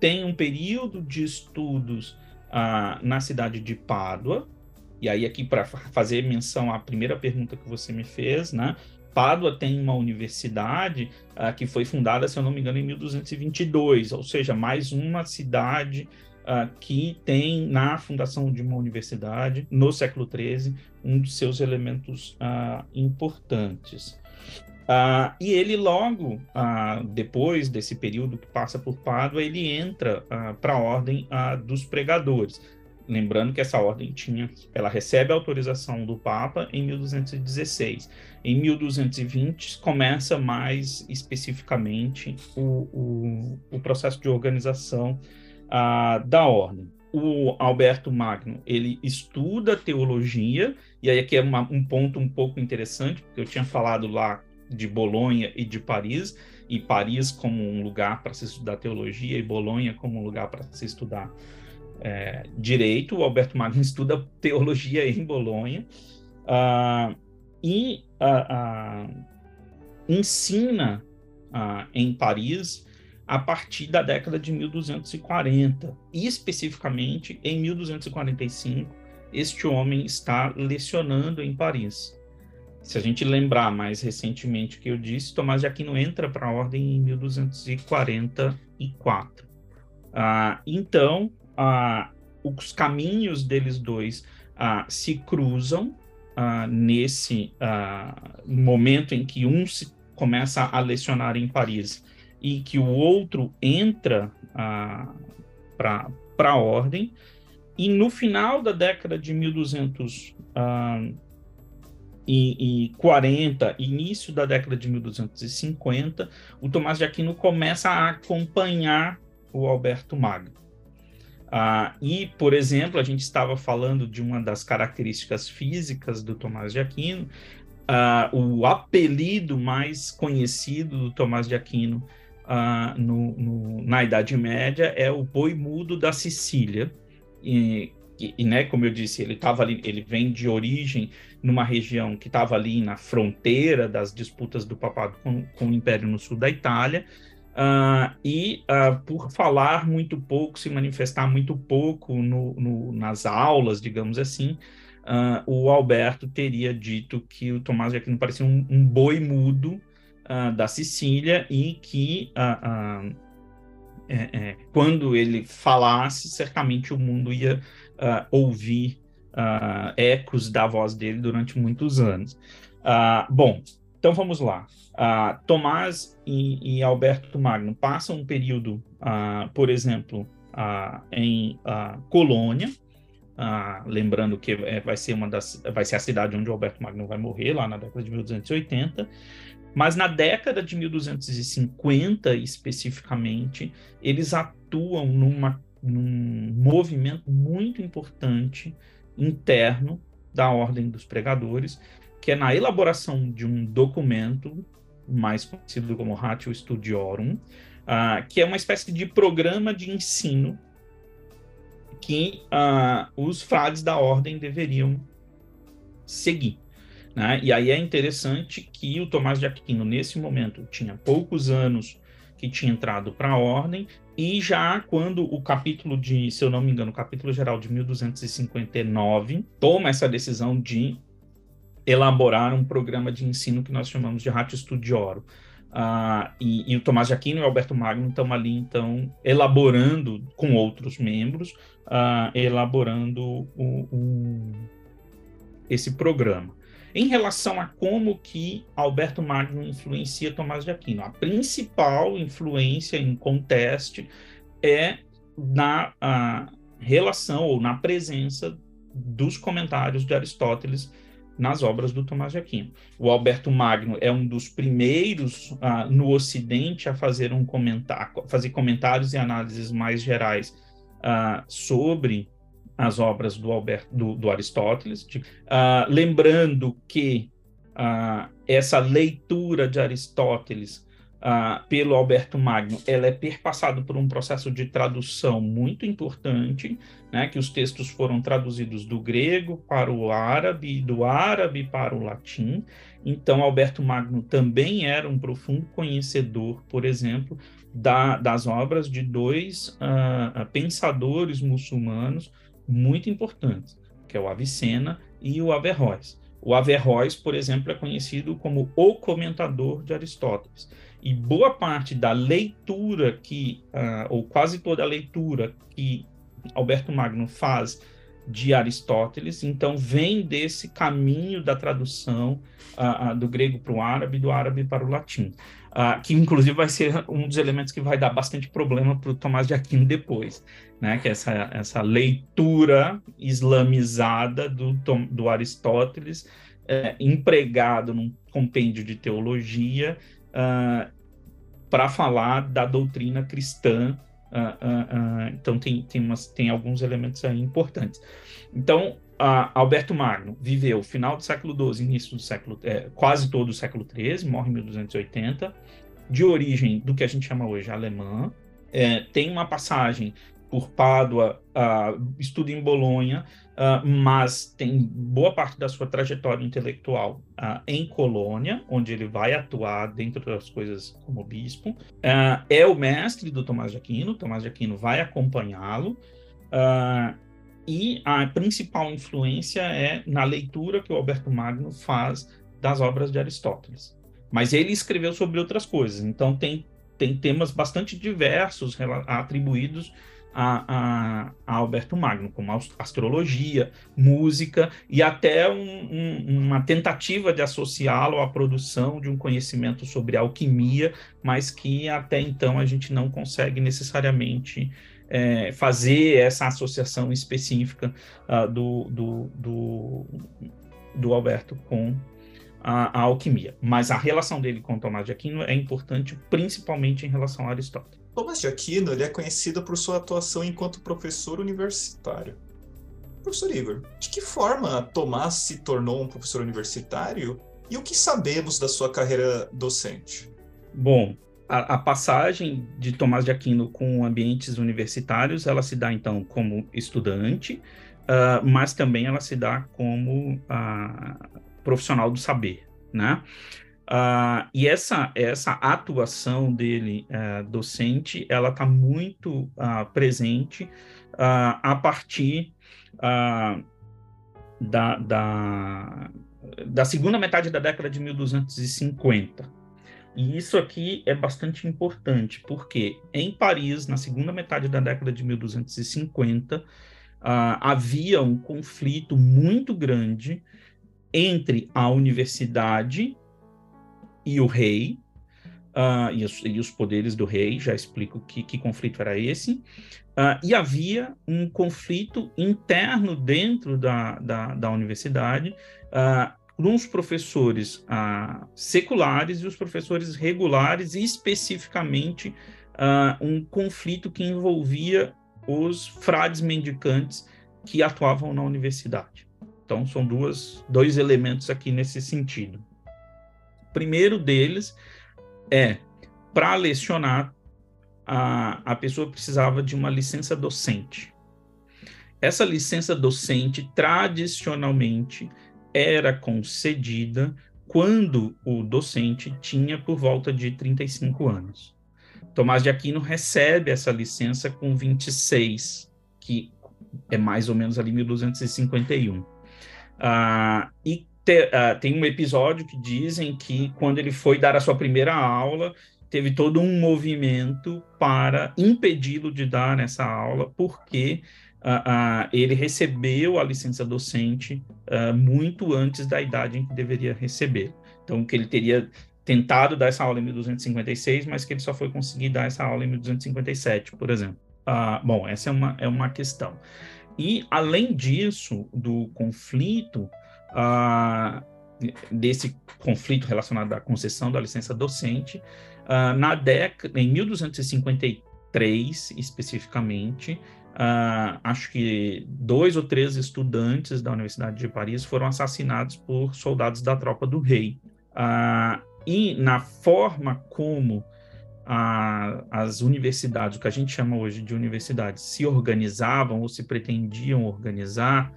tem um período de estudos ah, na cidade de Pádua, e aí aqui para fazer menção à primeira pergunta que você me fez, né? Pádua tem uma universidade que foi fundada, se eu não me engano, em 1222, ou seja, mais uma cidade ah, que tem na fundação de uma universidade no século XIII um dos seus elementos ah, importantes. Uh, e ele logo, uh, depois desse período que passa por Pádua, ele entra uh, para a ordem dos pregadores. Lembrando que essa ordem tinha, ela recebe a autorização do Papa em 1216. Em 1220 começa mais especificamente o, o, o processo de organização da ordem o Alberto Magno ele estuda teologia e aí aqui é uma, um ponto um pouco interessante porque eu tinha falado lá de Bolonha e de Paris, e Paris como um lugar para se estudar teologia e Bolonha como um lugar para se estudar é, direito. O Alberto Magno estuda teologia em Bolonha uh, e uh, uh, ensina em Paris a partir da década de 1240. E especificamente em 1245, este homem está lecionando em Paris. Se a gente lembrar mais recentemente que eu disse, Tomás de Aquino entra para a ordem em 1244. Ah, então, ah, os caminhos deles dois ah, se cruzam ah, nesse ah, momento em que um se começa a lecionar em Paris e que o outro entra ah, para a ordem. E no final da década de 1200 e, e 40, início da década de 1250, o Tomás de Aquino começa a acompanhar o Alberto Magno. Ah, e, por exemplo, a gente estava falando de uma das características físicas do Tomás de Aquino, ah, o apelido mais conhecido do Tomás de Aquino no, no, na Idade Média é o boi mudo da Sicília, e, e, e, né, como eu disse, ele estava ali, ele vem de origem numa região que estava ali na fronteira das disputas do papado com, com o Império no sul da Itália, uh, e uh, por falar muito pouco, se manifestar muito pouco no, no, nas aulas, digamos assim, uh, o Alberto teria dito que o Tomás de Aquino parecia um, um boi mudo da Sicília e que é, é, quando ele falasse, certamente o mundo ia uh, ouvir uh, ecos da voz dele durante muitos anos. Uh, bom, então vamos lá. Tomás e, e, Alberto Magno passam um período, por exemplo, em Colônia, lembrando que é, vai ser uma das, vai ser a cidade onde Alberto Magno vai morrer lá na década de 1280. Mas na década de 1250, especificamente, eles atuam numa, num movimento muito importante interno da Ordem dos Pregadores, que é na elaboração de um documento, mais conhecido como Ratio Studiorum, uh, que é uma espécie de programa de ensino que uh, os frades da ordem deveriam seguir. Né? E aí é interessante que o Tomás de Aquino, nesse momento, tinha poucos anos que tinha entrado para a ordem, e já quando o capítulo de, se eu não me engano, o capítulo geral de 1259 toma essa decisão de elaborar um programa de ensino que nós chamamos de Ratio Studiorum. Uh, e, e, o Tomás de Aquino e o Alberto Magno estão ali, então, elaborando com outros membros, uh, elaborando o, o, esse programa. Em relação a como que Alberto Magno influencia Tomás de Aquino, a principal influência em conteste é na relação ou na presença dos comentários de Aristóteles nas obras do Tomás de Aquino. O Alberto Magno é um dos primeiros uh, no Ocidente a fazer um comentário, fazer comentários e análises mais gerais uh, sobre as obras do, Alberto, do, do Aristóteles, de, uh, lembrando que uh, essa leitura de Aristóteles uh, pelo Alberto Magno, ela é perpassada por um processo de tradução muito importante, né, que os textos foram traduzidos do grego para o árabe, do árabe para o latim. Então, Alberto Magno também era um profundo conhecedor, por exemplo, da, das obras de dois pensadores muçulmanos muito importantes, que é o Avicena e o Averroes. O Averroes, por exemplo, é conhecido como o comentador de Aristóteles. E boa parte da leitura que, uh, ou quase toda a leitura que Alberto Magno faz de Aristóteles, então vem desse caminho da tradução uh, uh, do grego para o árabe, do árabe para o latim uh, que inclusive vai ser um dos elementos que vai dar bastante problema para o Tomás de Aquino depois, né? Que é essa, essa leitura islamizada do, do Aristóteles, é, empregado num compêndio de teologia uh, para falar da doutrina cristã. Uh, então tem, tem, umas, tem alguns elementos aí importantes. Então, Alberto Magno viveu final do século XII, início do século, é, quase todo o século XIII, morre em 1280, de origem do que a gente chama hoje alemã, é, tem uma passagem por Pádua, uh, estuda em Bolonha, uh, mas tem boa parte da sua trajetória intelectual uh, em Colônia, onde ele vai atuar, dentro das coisas, como bispo. é o mestre do Tomás de Aquino, Tomás de Aquino vai acompanhá-lo. Uh, e a principal influência é na leitura que o Alberto Magno faz das obras de Aristóteles. Mas ele escreveu sobre outras coisas, então tem, tem temas bastante diversos atribuídos a, a, a, Alberto Magno, como astrologia, música e até um, um, uma tentativa de associá-lo à produção de um conhecimento sobre alquimia, mas que até então a gente não consegue necessariamente é, fazer essa associação específica uh, do, do, do, do, Alberto com a, a, alquimia. Mas a relação dele com Tomás de Aquino é importante, principalmente em relação a Aristóteles. Tomás de Aquino ele é conhecido por sua atuação enquanto professor universitário. Professor Igor, de que forma Tomás se tornou um professor universitário e o que sabemos da sua carreira docente? Bom, a, passagem de Tomás de Aquino com ambientes universitários, ela se dá então como estudante, uh, mas também ela se dá como uh, profissional do saber, né? Uh, e essa, essa atuação dele uh, docente, ela está muito presente a partir da, da, da segunda metade da década de 1250, E isso aqui é bastante importante, porque em Paris, na segunda metade da década de 1250, uh, havia um conflito muito grande entre a universidade e o rei, uh, e, os, e, os, poderes do rei, já explico que, que conflito era esse, uh, e havia um conflito interno dentro da, da, da universidade, uh, os professores seculares e os professores regulares, e especificamente um conflito que envolvia os frades mendicantes que atuavam na universidade. Então, são duas, dois elementos aqui nesse sentido. O primeiro deles é para lecionar, a, a pessoa precisava de uma licença docente. Essa licença docente, tradicionalmente, era concedida quando o docente tinha por volta de 35 anos. Tomás de Aquino recebe essa licença com 26, que é mais ou menos ali 1251. Ah, e te, uh, tem um episódio que dizem que quando ele foi dar a sua primeira aula, teve todo um movimento para impedi-lo de dar essa aula, porque uh, uh, ele recebeu a licença docente muito antes da idade em que deveria receber. Então, que ele teria tentado dar essa aula em 1256, mas que ele só foi conseguir dar essa aula em 1257, por exemplo. bom, essa é uma, é uma questão. E, além disso, do conflito, uh, desse conflito relacionado à concessão da licença docente, uh, na década, em 1253 especificamente, uh, acho que dois ou três estudantes da Universidade de Paris foram assassinados por soldados da tropa do rei. e na forma como a, as universidades, o que a gente chama hoje de universidades, se organizavam ou se pretendiam organizar,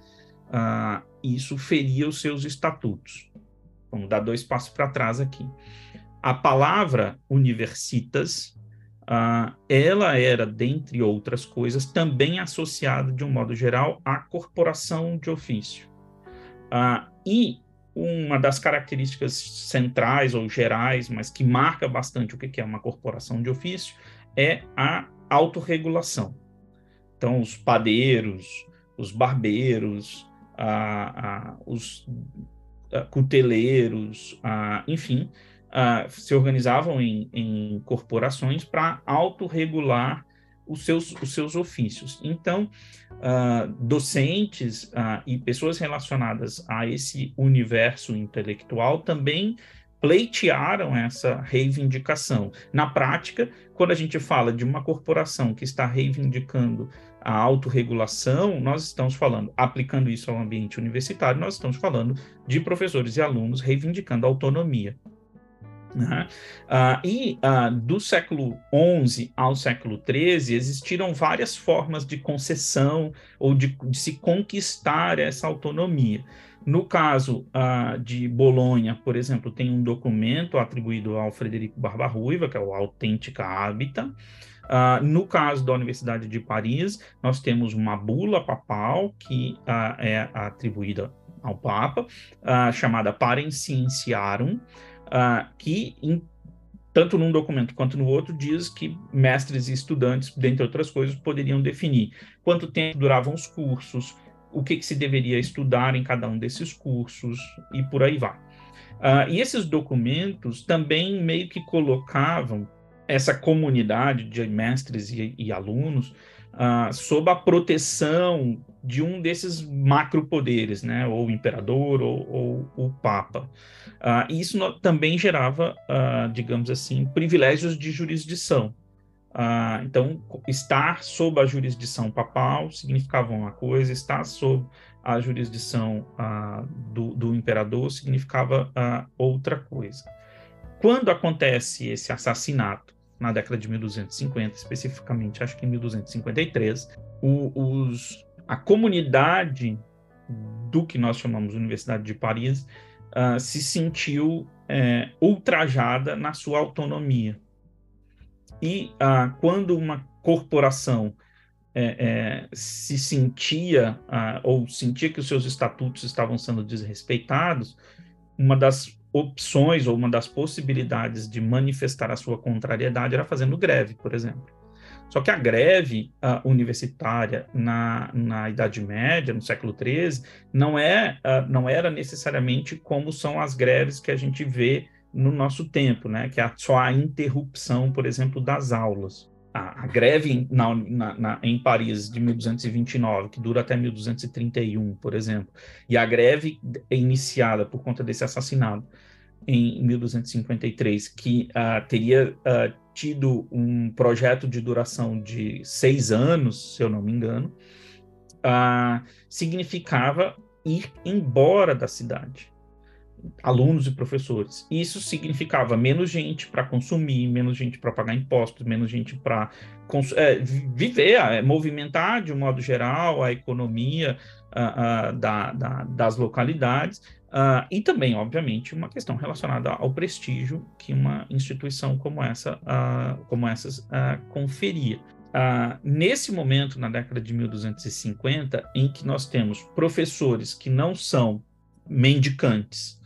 uh, isso feria os seus estatutos. Vamos dar dois passos para trás aqui. A palavra universitas, uh, ela era, dentre outras coisas, também associada, de um modo geral, à corporação de ofício. Uh, e uma das características centrais ou gerais, mas que marca bastante o que é uma corporação de ofício, é a autorregulação. Então, os padeiros, os barbeiros, os cuteleiros, enfim, se organizavam em, em corporações para autorregular os seus, os seus ofícios. Então, uh, docentes uh, e pessoas relacionadas a esse universo intelectual também pleitearam essa reivindicação. Na prática, quando a gente fala de uma corporação que está reivindicando a autorregulação, nós estamos falando, aplicando isso ao ambiente universitário, nós estamos falando de professores e alunos reivindicando autonomia. Uh, e uh, do século XI ao século XIII existiram várias formas de concessão ou de, de se conquistar essa autonomia. No caso uh, de Bolonha, por exemplo, tem um documento atribuído ao Frederico Barbaruiva, que é o Autêntica Hábita, no caso da Universidade de Paris, nós temos uma bula papal que é atribuída ao Papa, chamada Parem Cienciarum, que em, tanto num documento quanto no outro diz que mestres e estudantes, dentre outras coisas, poderiam definir quanto tempo duravam os cursos, o que, que se deveria estudar em cada um desses cursos e por aí vai. e esses documentos também meio que colocavam essa comunidade de mestres e, e alunos uh, sob a proteção de um desses macropoderes, né, ou o imperador ou, ou o papa. Uh, isso no, também gerava, uh, digamos assim, privilégios de jurisdição. então, estar sob a jurisdição papal significava uma coisa, estar sob a jurisdição do, do, imperador significava outra coisa. Quando acontece esse assassinato na década de 1250, especificamente, acho que em 1253, o, os, a comunidade do que nós chamamos de Universidade de Paris uh, se sentiu é, ultrajada na sua autonomia. E uh, quando uma corporação é, é, se sentia uh, ou sentia que os seus estatutos estavam sendo desrespeitados, uma das opções ou uma das possibilidades de manifestar a sua contrariedade era fazendo greve, por exemplo. Só que a greve uh, universitária na, na Idade Média, no século XIII, não, é, uh, não era necessariamente como são as greves que a gente vê no nosso tempo, né? que é só a interrupção, por exemplo, das aulas. A, a greve na, na, na, em Paris de 1229, que dura até 1231, por exemplo, e a greve iniciada por conta desse assassinato em 1253, que uh, teria uh, tido um projeto de duração de seis anos, se eu não me engano, uh, significava ir embora da cidade, alunos e professores. Isso significava menos gente para consumir, menos gente para pagar impostos, menos gente para é, viver, é, movimentar de um modo geral a economia da, da, das localidades Uh, e também, obviamente, uma questão relacionada ao prestígio que uma instituição como essa, uh, como essas uh, conferia. nesse momento, na década de 1250, em que nós temos professores que não são mendicantes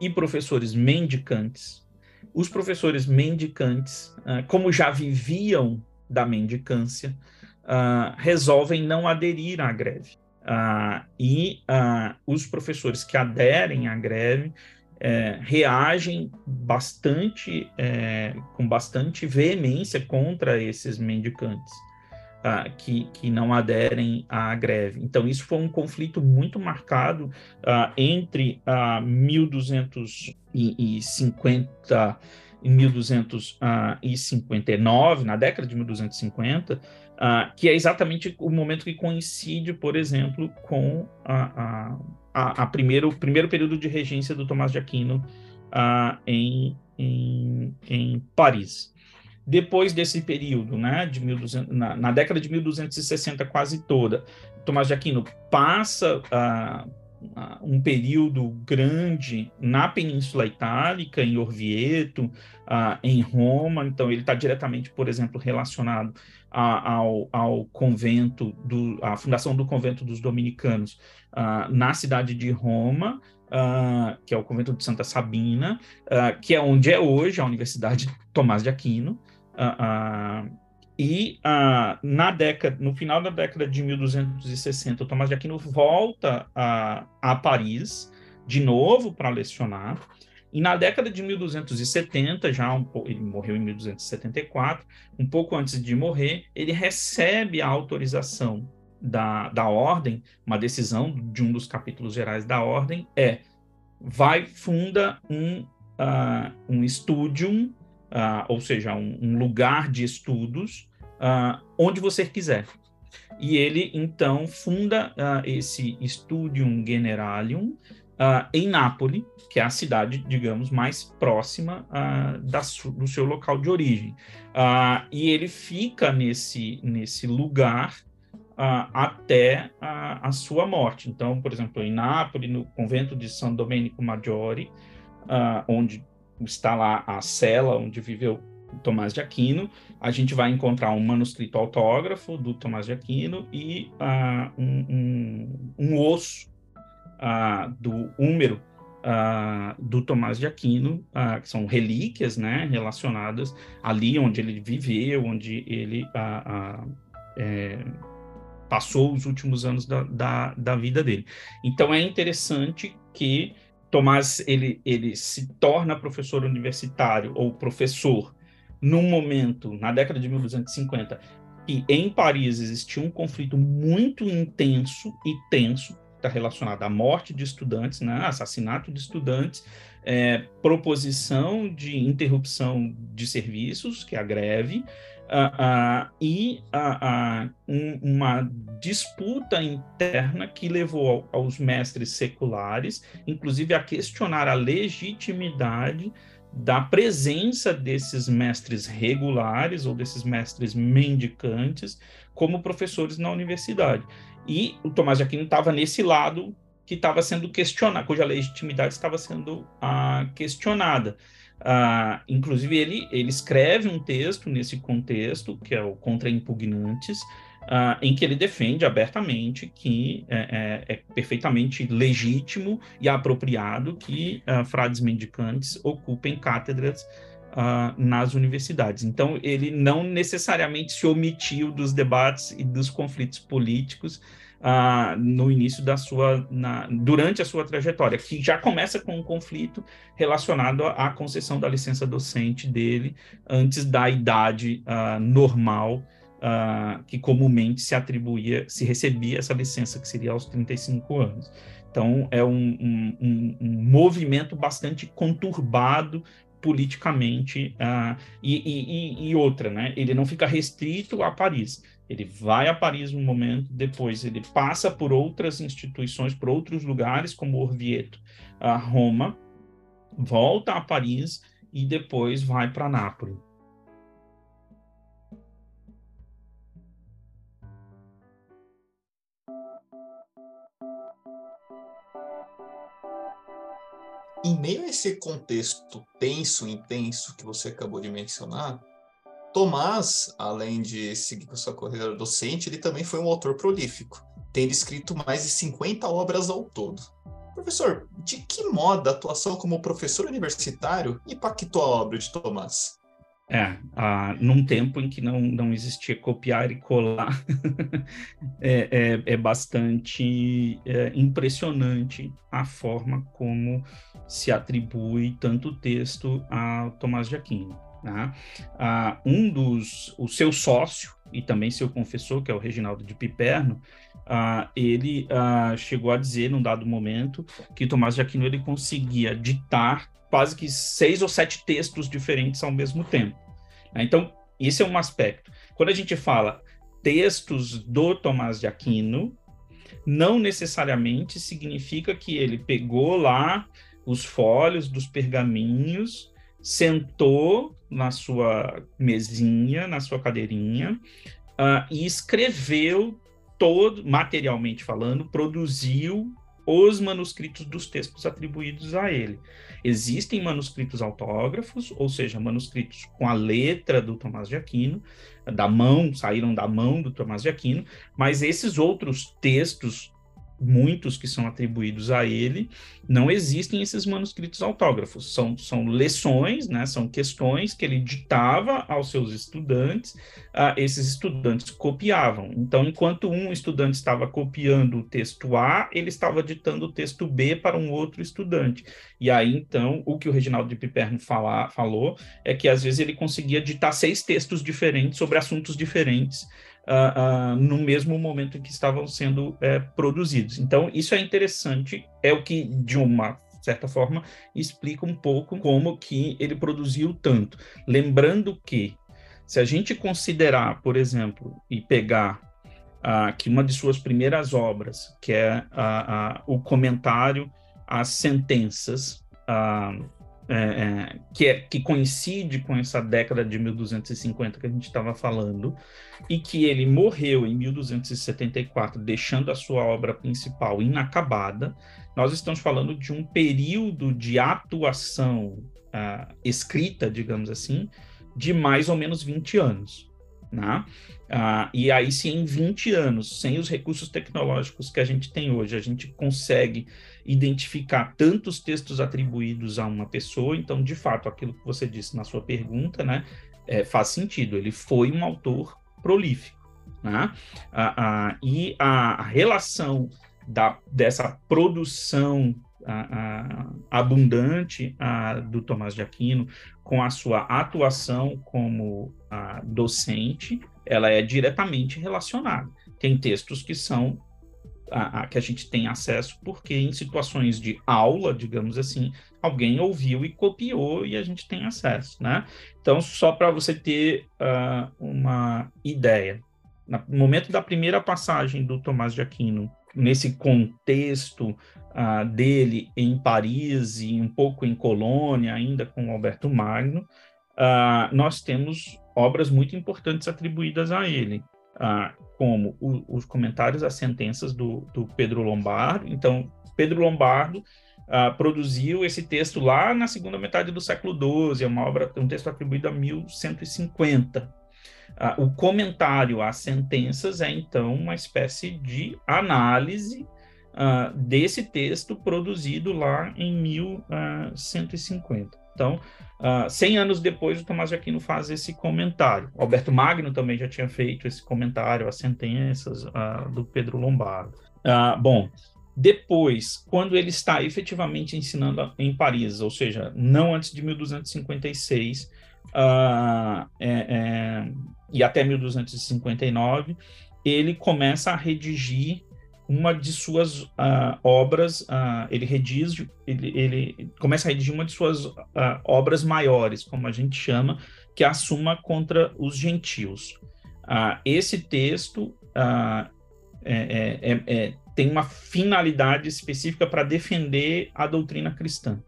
e professores mendicantes, os professores mendicantes, como já viviam da mendicância, resolvem não aderir à greve. Uh, e uh, os professores que aderem à greve é, reagem bastante, é, com bastante veemência contra esses mendicantes uh, que, que não aderem à greve. Então, isso foi um conflito muito marcado entre 1250 e 1259, na década de 1250, Uh, que é exatamente o momento que coincide, por exemplo, com a, a, a primeiro, o primeiro período de regência do Tomás de Aquino uh, em, em, em, Paris. Depois desse período, né, de 1200, na, na, década de 1260 quase toda, Tomás de Aquino passa uh, um período grande na Península Itálica, em Orvieto, em Roma, então ele está diretamente, por exemplo, relacionado a, ao, ao, convento, do, a fundação do convento dos dominicanos uh, na cidade de Roma, uh, que é o convento de Santa Sabina, uh, que é onde é hoje a Universidade Tomás de Aquino. e na década, no final da década de 1260, o Tomás de Aquino volta a, a Paris de novo para lecionar. E na década de 1270, já um, ele morreu em 1274, um pouco antes de morrer, ele recebe a autorização da, da ordem, uma decisão de um dos capítulos gerais da ordem é vai funda um, uh, um studium, uh, ou seja, um, um, lugar de estudos uh, onde você quiser. E ele então funda esse Studium Generalium em Nápoles, que é a cidade, digamos, mais próxima uh, da, do seu local de origem. Uh, e ele fica nesse, nesse lugar uh, até a, sua morte. Então, por exemplo, em Nápoles, no convento de São Domenico Maggiore, onde está lá a cela onde viveu Tomás de Aquino, a gente vai encontrar um manuscrito autógrafo do Tomás de Aquino e um, um, um, osso do húmero uh, do Tomás de Aquino, uh, que são relíquias né, relacionadas ali onde ele viveu, onde ele é, passou os últimos anos da, da, da, vida dele. Então é interessante que Tomás ele, ele se torna professor universitário ou professor num momento, na década de 1250, que em Paris existia um conflito muito intenso e tenso está relacionada à morte de estudantes, né, assassinato de estudantes, é, proposição de interrupção de serviços, que é a greve, e um, uma disputa interna que levou aos mestres seculares, inclusive a questionar a legitimidade da presença desses mestres regulares ou desses mestres mendicantes como professores na universidade. E o Tomás de Aquino estava nesse lado que estava sendo questionado, cuja legitimidade estava sendo ah, questionada. Ah, inclusive, ele, ele escreve um texto nesse contexto, que é o Contra Impugnantes, uh, em que ele defende abertamente que é, é, é perfeitamente legítimo e apropriado que uh, frades mendicantes ocupem cátedras uh, nas universidades. Então, ele não necessariamente se omitiu dos debates e dos conflitos políticos uh, no início da sua, na, durante a sua trajetória, que já começa com um conflito relacionado à, concessão da licença docente dele antes da idade uh, normal uh, que comumente se atribuía, se recebia essa licença, que seria aos 35 anos. Então, é um, um, um, um movimento bastante conturbado politicamente uh, e, e, e, outra, né? Ele não fica restrito a Paris. Ele vai a Paris um momento, depois ele passa por outras instituições, por outros lugares, como Orvieto, a Roma, volta a Paris e depois vai para Nápoles. Em meio a esse contexto tenso, intenso que você acabou de mencionar, Tomás, além de seguir com sua carreira docente, ele também foi um autor prolífico, tendo escrito mais de 50 obras ao todo. Professor, de que modo a atuação como professor universitário impactou a obra de Tomás? É, ah, num tempo em que não, não existia copiar e colar, é, é, é, bastante é, impressionante a forma como se atribui tanto texto a Tomás de Aquino. Né? Ah, um dos, o seu sócio e também seu confessor, que é o Reginaldo de Piperno, ah, ele ah, chegou a dizer, num dado momento, que Tomás de Aquino ele conseguia ditar quase que seis ou sete textos diferentes ao mesmo tempo. Né? Então, esse é um aspecto. Quando a gente fala textos do Tomás de Aquino, não necessariamente significa que ele pegou lá os folhos dos pergaminhos, sentou na sua mesinha, na sua cadeirinha, uh, e escreveu todo, materialmente falando, produziu os manuscritos dos textos atribuídos a ele. Existem manuscritos autógrafos, ou seja, manuscritos com a letra do Tomás de Aquino, da mão, saíram da mão do Tomás de Aquino, mas esses outros textos muitos que são atribuídos a ele, não existem esses manuscritos autógrafos. São, são lições, né, são questões que ele ditava aos seus estudantes, uh, esses estudantes copiavam. Então, enquanto um estudante estava copiando o texto A, ele estava ditando o texto B para um outro estudante. E aí, então, o que o Reginaldo de Piperno fala, falou é que às vezes ele conseguia ditar seis textos diferentes sobre assuntos diferentes no mesmo momento em que estavam sendo uh, produzidos. Então, isso é interessante, é o que, de uma certa forma, explica um pouco como que ele produziu tanto. Lembrando que, se a gente considerar, por exemplo, e pegar uh, que uma de suas primeiras obras, que é o comentário às sentenças, é, é, que, é, que coincide com essa década de 1250 que a gente estava falando, e que ele morreu em 1274, deixando a sua obra principal inacabada, nós estamos falando de um período de atuação uh, escrita, digamos assim, de mais ou menos 20 anos. Né? Uh, e aí, se em 20 anos, sem os recursos tecnológicos que a gente tem hoje, a gente consegue identificar tantos textos atribuídos a uma pessoa, então, de fato, aquilo que você disse na sua pergunta, né, é, faz sentido. Ele foi um autor prolífico, né? Ah, ah, e a relação da, dessa produção abundante do Tomás de Aquino com a sua atuação como docente, ela é diretamente relacionada. Tem textos que são a, a, que a gente tem acesso, porque em situações de aula, digamos assim, alguém ouviu e copiou e a gente tem acesso, né? Então, só para você ter uh, uma ideia, no momento da primeira passagem do Tomás de Aquino, nesse contexto uh, dele em Paris e um pouco em Colônia, ainda com Alberto Magno, uh, nós temos obras muito importantes atribuídas a ele ah, como o, os comentários às sentenças do, do, Pedro Lombardo. Então, Pedro Lombardo ah, produziu esse texto lá na segunda metade do século XII, é uma obra, um texto atribuído a 1150. Uh, o comentário às sentenças é, então, uma espécie de análise uh, desse texto produzido lá em 1150. Então, uh, 100 anos depois, o Tomás de Aquino faz esse comentário. Alberto Magno também já tinha feito esse comentário às sentenças uh, do Pedro Lombardo. Uh, bom, depois, quando ele está efetivamente ensinando em Paris, ou seja, não antes de 1256 uh, é, é, e até 1259, ele começa a redigir uma de suas uh, obras, uh, ele redige, ele, ele, começa a redigir uma de suas uh, obras maiores, como a gente chama, que é a Suma contra os Gentios. esse texto é, é, é, é, tem uma finalidade específica para defender a doutrina cristã.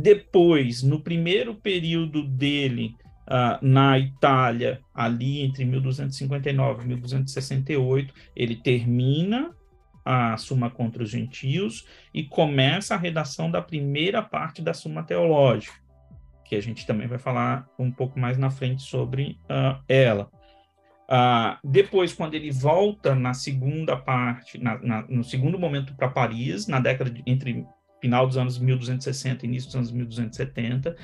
depois, no primeiro período dele, Uh, na Itália, ali entre 1259 e 1268, ele termina a Suma contra os Gentios e começa a redação da primeira parte da Suma Teológica, que a gente também vai falar um pouco mais na frente sobre uh, ela. Uh, depois, quando ele volta na segunda parte, na, na, no segundo momento para Paris, na década de, entre final dos anos 1260 e início dos anos 1270,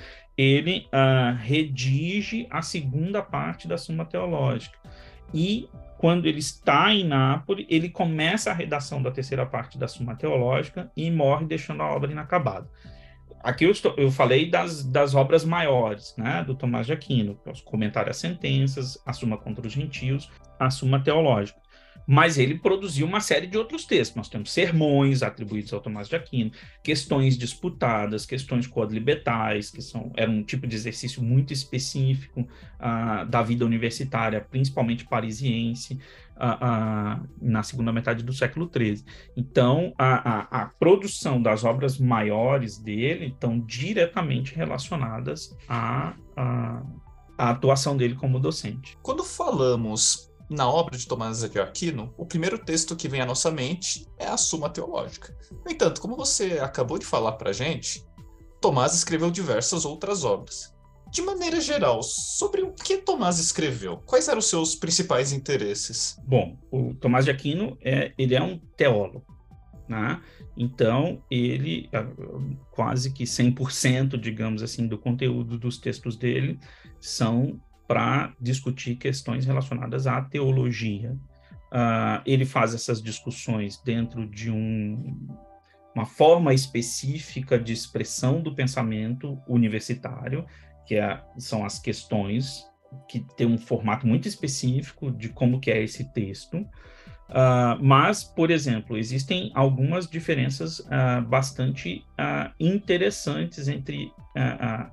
ele uh, redige a segunda parte da Suma Teológica. E quando ele está em Nápoles, ele começa a redação da terceira parte da Suma Teológica e morre deixando a obra inacabada. Aqui eu, estou, eu falei das, das obras maiores, né, do Tomás de Aquino, os comentários às sentenças, a Suma contra os Gentios, a Suma Teológica mas ele produziu uma série de outros textos. Nós temos sermões atribuídos ao Tomás de Aquino, questões disputadas, questões quadlibetais, que são, era um tipo de exercício muito específico uh, da vida universitária, principalmente parisiense, uh, uh, na segunda metade do século XIII. Então, a, a, a, produção das obras maiores dele estão diretamente relacionadas à, atuação dele como docente. Quando falamos na obra de Tomás de Aquino, o primeiro texto que vem à nossa mente é a Suma Teológica. No entanto, como você acabou de falar para gente, Tomás escreveu diversas outras obras. De maneira geral, sobre o que Tomás escreveu? Quais eram os seus principais interesses? Bom, o Tomás de Aquino é, ele é um teólogo. Né? Então, ele, ah, quase que 100%, digamos assim, do conteúdo dos textos dele são para discutir questões relacionadas à teologia. Uh, ele faz essas discussões dentro de um, uma forma específica de expressão do pensamento universitário, que é, são as questões que tem um formato muito específico de como que é esse texto. Uh, mas, por exemplo, existem algumas diferenças uh, bastante uh, interessantes entre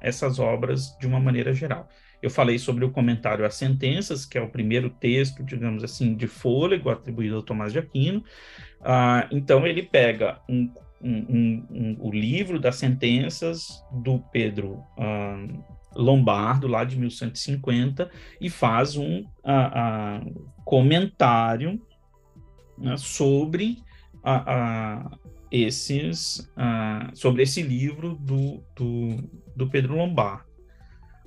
essas obras de uma maneira geral. Eu falei sobre o comentário às sentenças, que é o primeiro texto, digamos assim, de fôlego atribuído ao Tomás de Aquino. Ah, então, ele pega um, um, um, o livro das sentenças do Pedro ah, Lombardo, lá de 1150, e faz um ah, comentário né, sobre esses, sobre esse livro do, do, do Pedro Lombardo.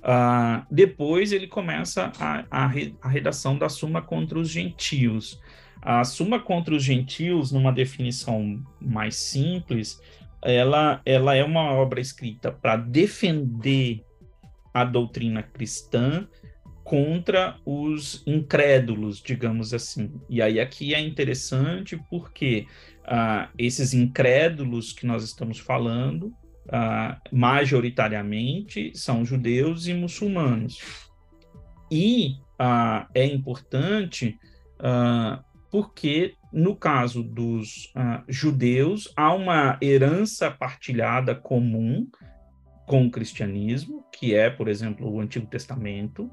Uh, depois ele começa a, a, a, redação da Suma contra os Gentios. A Suma contra os Gentios, numa definição mais simples, ela, ela é uma obra escrita para defender a doutrina cristã contra os incrédulos, digamos assim. E aí aqui é interessante porque uh, esses incrédulos que nós estamos falando uh, majoritariamente são judeus e muçulmanos. E uh, é importante uh, porque, no caso dos judeus, há uma herança partilhada comum com o cristianismo, que é, por exemplo, o Antigo Testamento,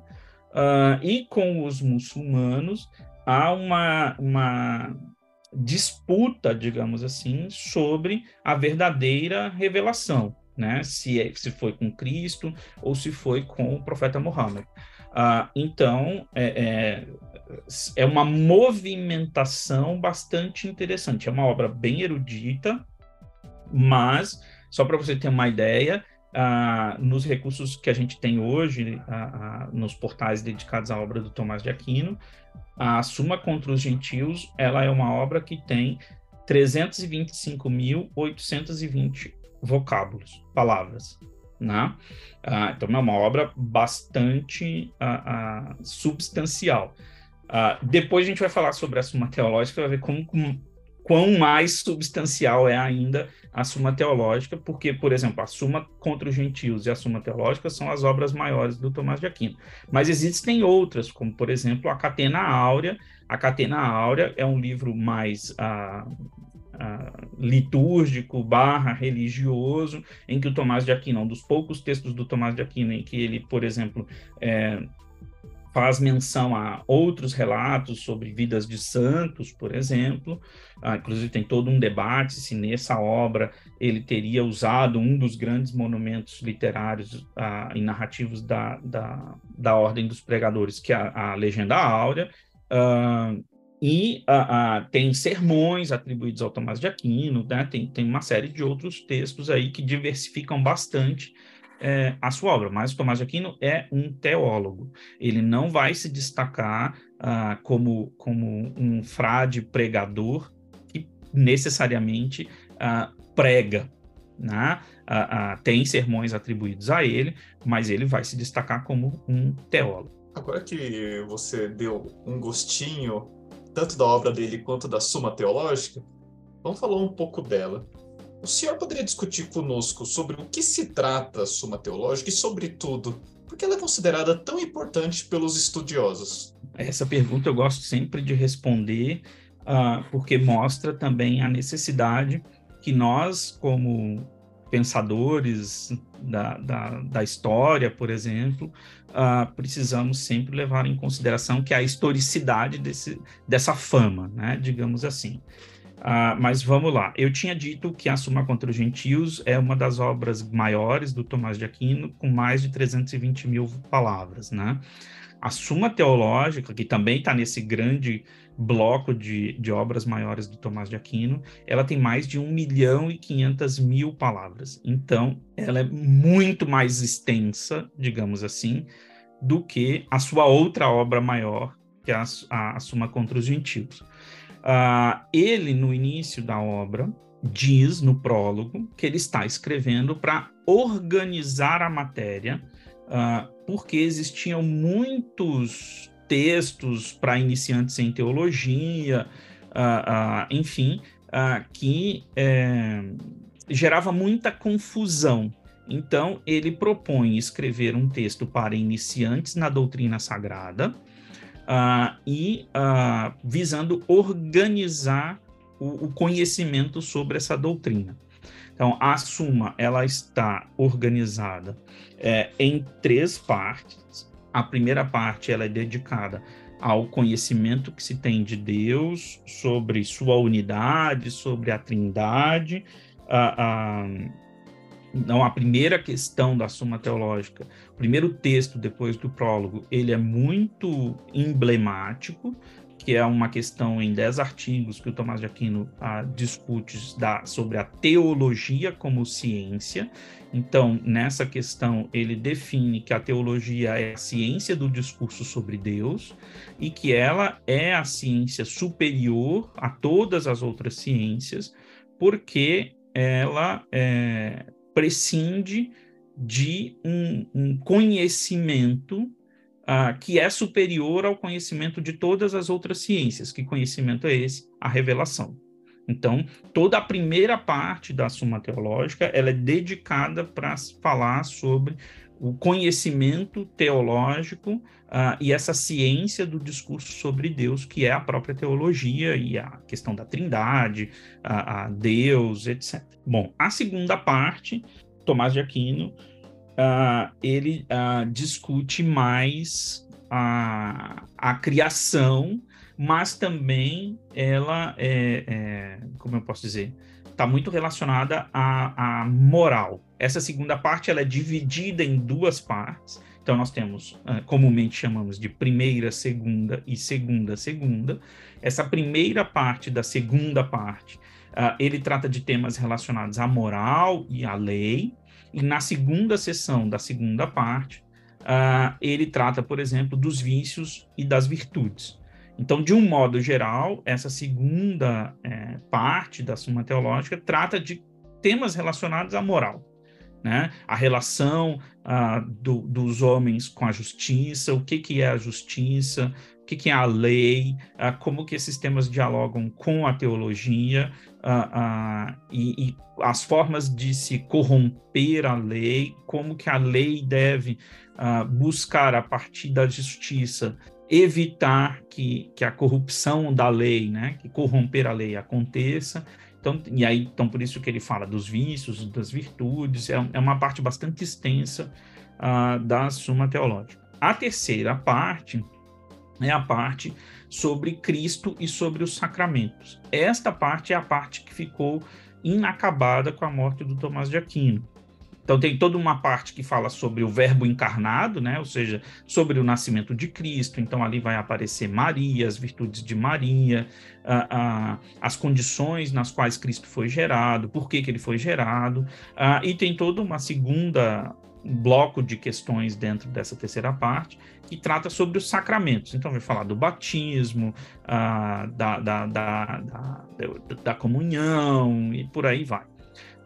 e com os muçulmanos há uma, uma disputa, digamos assim, sobre a verdadeira revelação, né? Se, é, se foi com Cristo ou se foi com o profeta Muhammad. Ah, então, é, é, é uma movimentação bastante interessante. É uma obra bem erudita, mas, só para você ter uma ideia, nos recursos que a gente tem hoje, uh, uh, nos portais dedicados à obra do Tomás de Aquino, a Suma contra os Gentios, ela é uma obra que tem 325.820 vocábulos, palavras, né? então, é uma obra bastante substancial. depois a gente vai falar sobre a Suma Teológica, vai ver como, como quão mais substancial é ainda a Suma Teológica, porque, por exemplo, a Suma contra os Gentios e a Suma Teológica são as obras maiores do Tomás de Aquino. Mas existem outras, como, por exemplo, a Catena Áurea. A Catena Áurea é um livro mais ah, ah, litúrgico barra religioso, em que o Tomás de Aquino, um dos poucos textos do Tomás de Aquino em que ele, por exemplo, é, faz menção a outros relatos sobre vidas de santos, por exemplo. Ah, inclusive, tem todo um debate se nessa obra ele teria usado um dos grandes monumentos literários ah, e narrativos da, da, da Ordem dos Pregadores, que é a, a Legenda Áurea. Ah, e tem sermões atribuídos ao Tomás de Aquino, né? tem, tem uma série de outros textos aí que diversificam bastante é, a sua obra, mas Tomás de Aquino é um teólogo. Ele não vai se destacar ah, como, como um frade pregador que necessariamente ah, prega. Né? Ah tem sermões atribuídos a ele, mas ele vai se destacar como um teólogo. Agora que você deu um gostinho tanto da obra dele quanto da Suma Teológica, vamos falar um pouco dela. O senhor poderia discutir conosco sobre o que se trata a Suma Teológica e, sobretudo, por que ela é considerada tão importante pelos estudiosos? Essa pergunta eu gosto sempre de responder, uh, porque mostra também a necessidade que nós, como pensadores da, da, da história, por exemplo, uh, precisamos sempre levar em consideração que a historicidade desse, dessa fama, né, digamos assim. Uh, mas vamos lá. Eu tinha dito que a Suma contra os Gentios é uma das obras maiores do Tomás de Aquino, com mais de 320 mil palavras, né? A Suma Teológica, que também está nesse grande bloco de, de obras maiores do Tomás de Aquino, ela tem mais de 1 milhão e 500 mil palavras. Então, ela é muito mais extensa, digamos assim, do que a sua outra obra maior, que é a, a, a Suma contra os Gentios. Uh, ele, no início da obra, diz no prólogo que ele está escrevendo para organizar a matéria, uh, porque existiam muitos textos para iniciantes em teologia, uh, enfim, que é, gerava muita confusão. Então, ele propõe escrever um texto para iniciantes na doutrina sagrada, uh, e uh, visando organizar o, o, conhecimento sobre essa doutrina. Então, a Suma ela está organizada é, em três partes. A primeira parte ela é dedicada ao conhecimento que se tem de Deus, sobre sua unidade, sobre a Trindade, uh, não a primeira questão da Suma Teológica, o primeiro texto depois do prólogo, ele é muito emblemático, que é uma questão em dez artigos que o Tomás de Aquino ah, discute da, sobre a teologia como ciência. Então, nessa questão, ele define que a teologia é a ciência do discurso sobre Deus e que ela é a ciência superior a todas as outras ciências, porque ela é, prescinde de um, um conhecimento uh, que é superior ao conhecimento de todas as outras ciências. Que conhecimento é esse? A revelação. Então, toda a primeira parte da Suma Teológica ela é dedicada para falar sobre o conhecimento teológico uh, e essa ciência do discurso sobre Deus, que é a própria teologia e a questão da trindade, a, a Deus, etc. Bom, a segunda parte, Tomás de Aquino, uh, ele uh, discute mais a, a criação, mas também ela é, é como eu posso dizer, está muito relacionada à, à moral. Essa segunda parte ela é dividida em duas partes. Então nós temos, uh, comumente chamamos de primeira, segunda e segunda, segunda. Essa primeira parte da segunda parte, uh, ele trata de temas relacionados à moral e à lei. E na segunda sessão da segunda parte, uh, ele trata, por exemplo, dos vícios e das virtudes. Então, de um modo geral, essa segunda é, parte da Suma Teológica trata de temas relacionados à moral. Né? A relação uh, do, dos homens com a justiça, o que, que é a justiça, o que, que é a lei, uh, como que esses temas dialogam com a teologia uh, e, e, as formas de se corromper a lei, como que a lei deve buscar a partir da justiça evitar que, que a corrupção da lei, né, que corromper a lei aconteça. Então, e aí, então por isso que ele fala dos vícios, das virtudes, é, é uma parte bastante extensa uh, da Suma Teológica. A terceira parte é a parte sobre Cristo e sobre os sacramentos. Esta parte é a parte que ficou inacabada com a morte do Tomás de Aquino. Então tem toda uma parte que fala sobre o verbo encarnado, né? Ou seja, sobre o nascimento de Cristo. Então ali vai aparecer Maria, as virtudes de Maria, as condições nas quais Cristo foi gerado, por que, que ele foi gerado. e tem toda uma segunda bloco de questões dentro dessa terceira parte que trata sobre os sacramentos. Então, vai falar do batismo, da, da, da, da, comunhão e por aí vai.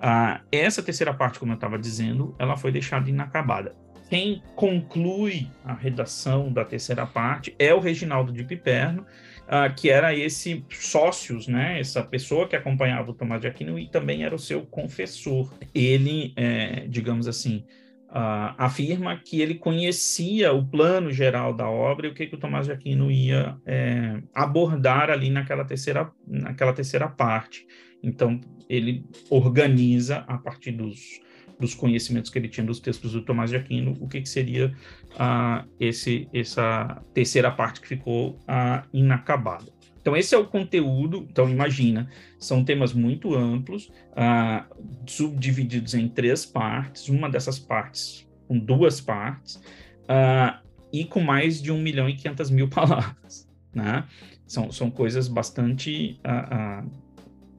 Ah, essa terceira parte, como eu estava dizendo, ela foi deixada inacabada. Quem conclui a redação da terceira parte é o Reginaldo de Piperno, ah, que era esse sócios, né, essa pessoa que acompanhava o Tomás de Aquino e também era o seu confessor. Ele, é, digamos assim, Uh, afirma que ele conhecia o plano geral da obra e o que, que o Tomás de Aquino ia é, abordar ali naquela terceira, naquela terceira parte. Então, ele organiza, a partir dos, dos conhecimentos que ele tinha dos textos do Tomás de Aquino, o que, que seria uh, esse, essa terceira parte que ficou uh, inacabada. Então, esse é o conteúdo. Então, imagina, são temas muito amplos, uh, subdivididos em três partes, uma dessas partes com duas partes, uh, e com mais de 1 milhão e 500 mil palavras. Né? São, são coisas bastante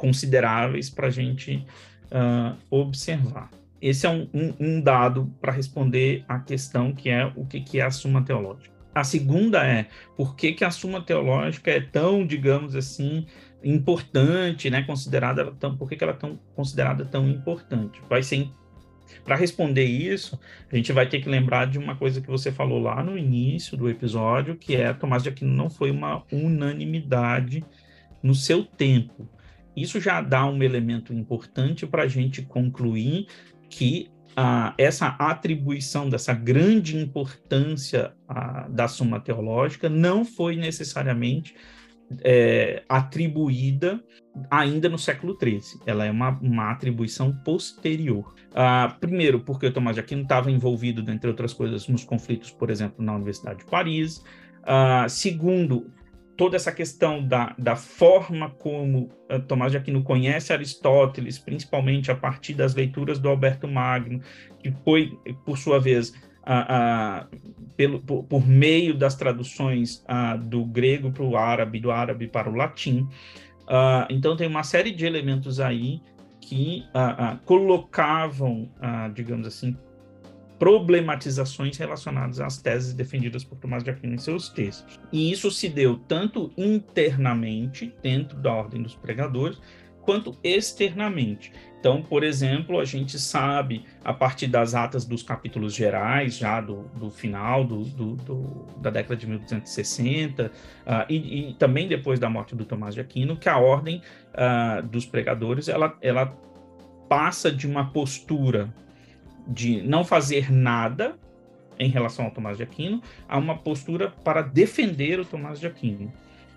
consideráveis para a gente uh, observar. Esse é um, um, um dado para responder a questão que é o que, que é a Suma Teológica. A segunda é por que, que a Suma Teológica é tão, digamos assim, importante, né, considerada tão, por que, que ela é tão considerada tão importante? Vai ser para responder isso, a gente vai ter que lembrar de uma coisa que você falou lá no início do episódio, que é Tomás de Aquino não foi uma unanimidade no seu tempo. Isso já dá um elemento importante para a gente concluir que ah, essa atribuição dessa grande importância ah, da Suma Teológica não foi necessariamente é, atribuída ainda no século XIII. Ela é uma, uma atribuição posterior. Ah, primeiro, porque o Tomás de Aquino estava envolvido, entre outras coisas, nos conflitos, por exemplo, na Universidade de Paris. Ah, segundo, toda essa questão da, da forma como uh, Tomás de Aquino conhece Aristóteles, principalmente a partir das leituras do Alberto Magno, que foi, por sua vez, uh, uh, pelo, por, por, meio das traduções do grego para o árabe, do árabe para o latim. então, tem uma série de elementos aí que colocavam, digamos assim, problematizações relacionadas às teses defendidas por Tomás de Aquino em seus textos. E isso se deu tanto internamente, dentro da ordem dos pregadores, quanto externamente. Então, por exemplo, a gente sabe, a partir das atas dos capítulos gerais, já do, do final do, do, do, da década de 1260, uh, ah, e, e, também depois da morte do Tomás de Aquino, que a ordem uh, dos pregadores ela, ela passa de uma postura de não fazer nada em relação ao Tomás de Aquino a uma postura para defender o Tomás de Aquino.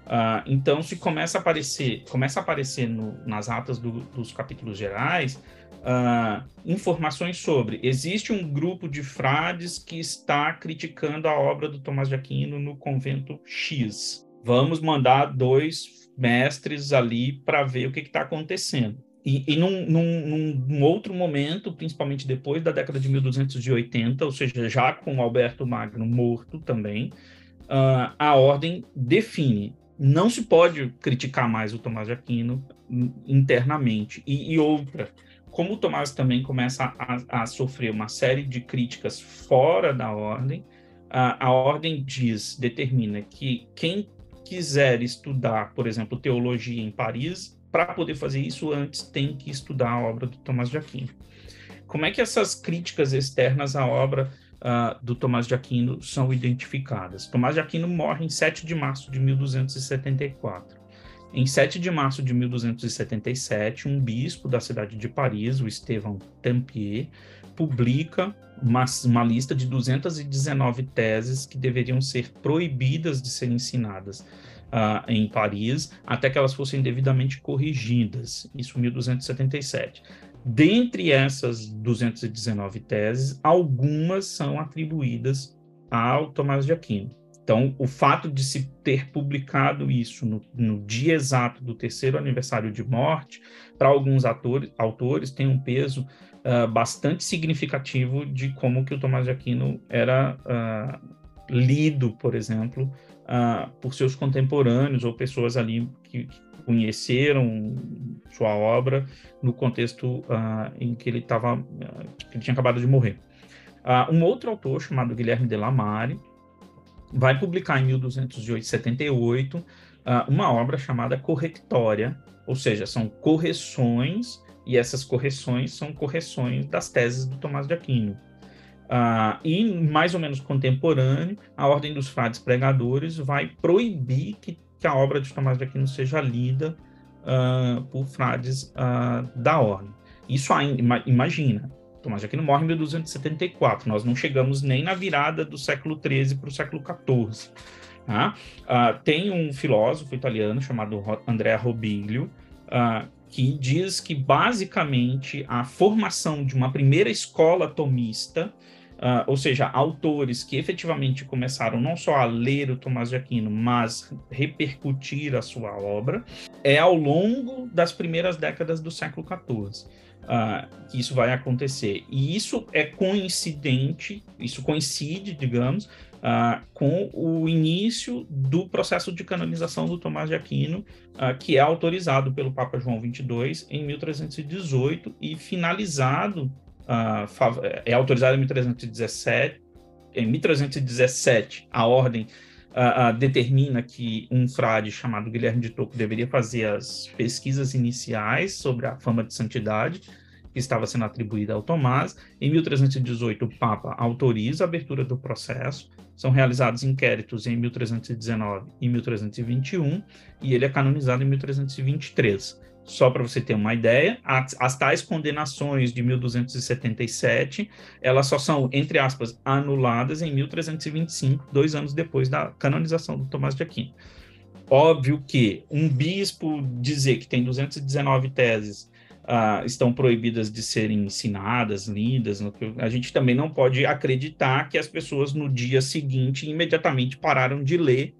Uh, então, se começa a aparecer, começa a aparecer no, nas atas do, dos capítulos gerais uh, informações sobre existe um grupo de frades que está criticando a obra do Tomás de Aquino no convento X. Vamos mandar dois mestres ali para ver o que está acontecendo. E, e num, num, num, outro momento, principalmente depois da década de 1280, ou seja, já com Alberto Magno morto também, uh, a ordem define. Não se pode criticar mais o Tomás de Aquino internamente. E, e outra, como o Tomás também começa a, a sofrer uma série de críticas fora da ordem, a, a ordem diz, determina que quem quiser estudar, por exemplo, teologia em Paris, para poder fazer isso antes tem que estudar a obra do Tomás de Aquino. Como é que essas críticas externas à obra uh, do Tomás de Aquino são identificadas? Tomás de Aquino morre em 7 de março de 1274. Em 7 de março de 1277, um bispo da cidade de Paris, o Estevão Tampier, publica uma, uma, lista de 219 teses que deveriam ser proibidas de serem ensinadas uh, em Paris até que elas fossem devidamente corrigidas. Isso em 1277. Dentre essas 219 teses, algumas são atribuídas ao Tomás de Aquino. Então, o fato de se ter publicado isso no, no dia exato do terceiro aniversário de morte, para alguns atores, autores, tem um peso uh, bastante significativo de como que o Tomás de Aquino era uh, lido, por exemplo, uh, por seus contemporâneos ou pessoas ali que, que conheceram sua obra no contexto uh, em que ele estava, uh, que ele tinha acabado de morrer. Um outro autor chamado Guilherme de Lamare vai publicar em 1278 uma obra chamada Correctória, ou seja, são correções e essas correções são correções das teses do Tomás de Aquino. Uh, e mais ou menos contemporâneo, a Ordem dos Frades Pregadores vai proibir que que a obra de Tomás de Aquino seja lida uh, por frades uh, da ordem. Isso ainda, imagina, Tomás de Aquino morre em 1274, nós não chegamos nem na virada do século XIII para o século XIV. Tá? Uh, tem um filósofo italiano chamado Andrea Robiglio, que diz que basicamente a formação de uma primeira escola tomista Uh, ou seja, autores que efetivamente começaram não só a ler o Tomás de Aquino, mas repercutir a sua obra, é ao longo das primeiras décadas do século XIV. Uh, que isso vai acontecer. E isso é coincidente, isso coincide, digamos, uh, com o início do processo de canonização do Tomás de Aquino, uh, que é autorizado pelo Papa João XXII em 1318 e finalizado uh, é autorizada em 1317. Em 1317, a ordem uh, determina que um frade chamado Guilherme de Tocco deveria fazer as pesquisas iniciais sobre a fama de santidade que estava sendo atribuída ao Tomás. Em 1318, o Papa autoriza a abertura do processo. São realizados inquéritos em 1319 e 1321 e ele é canonizado em 1323. Só para você ter uma ideia, as, as, tais condenações de 1277, elas só são, entre aspas, anuladas em 1325, dois anos depois da canonização do Tomás de Aquino. Óbvio que um bispo dizer que tem 219 teses uh, estão proibidas de serem ensinadas, lidas, a gente também não pode acreditar que as pessoas no dia seguinte imediatamente pararam de ler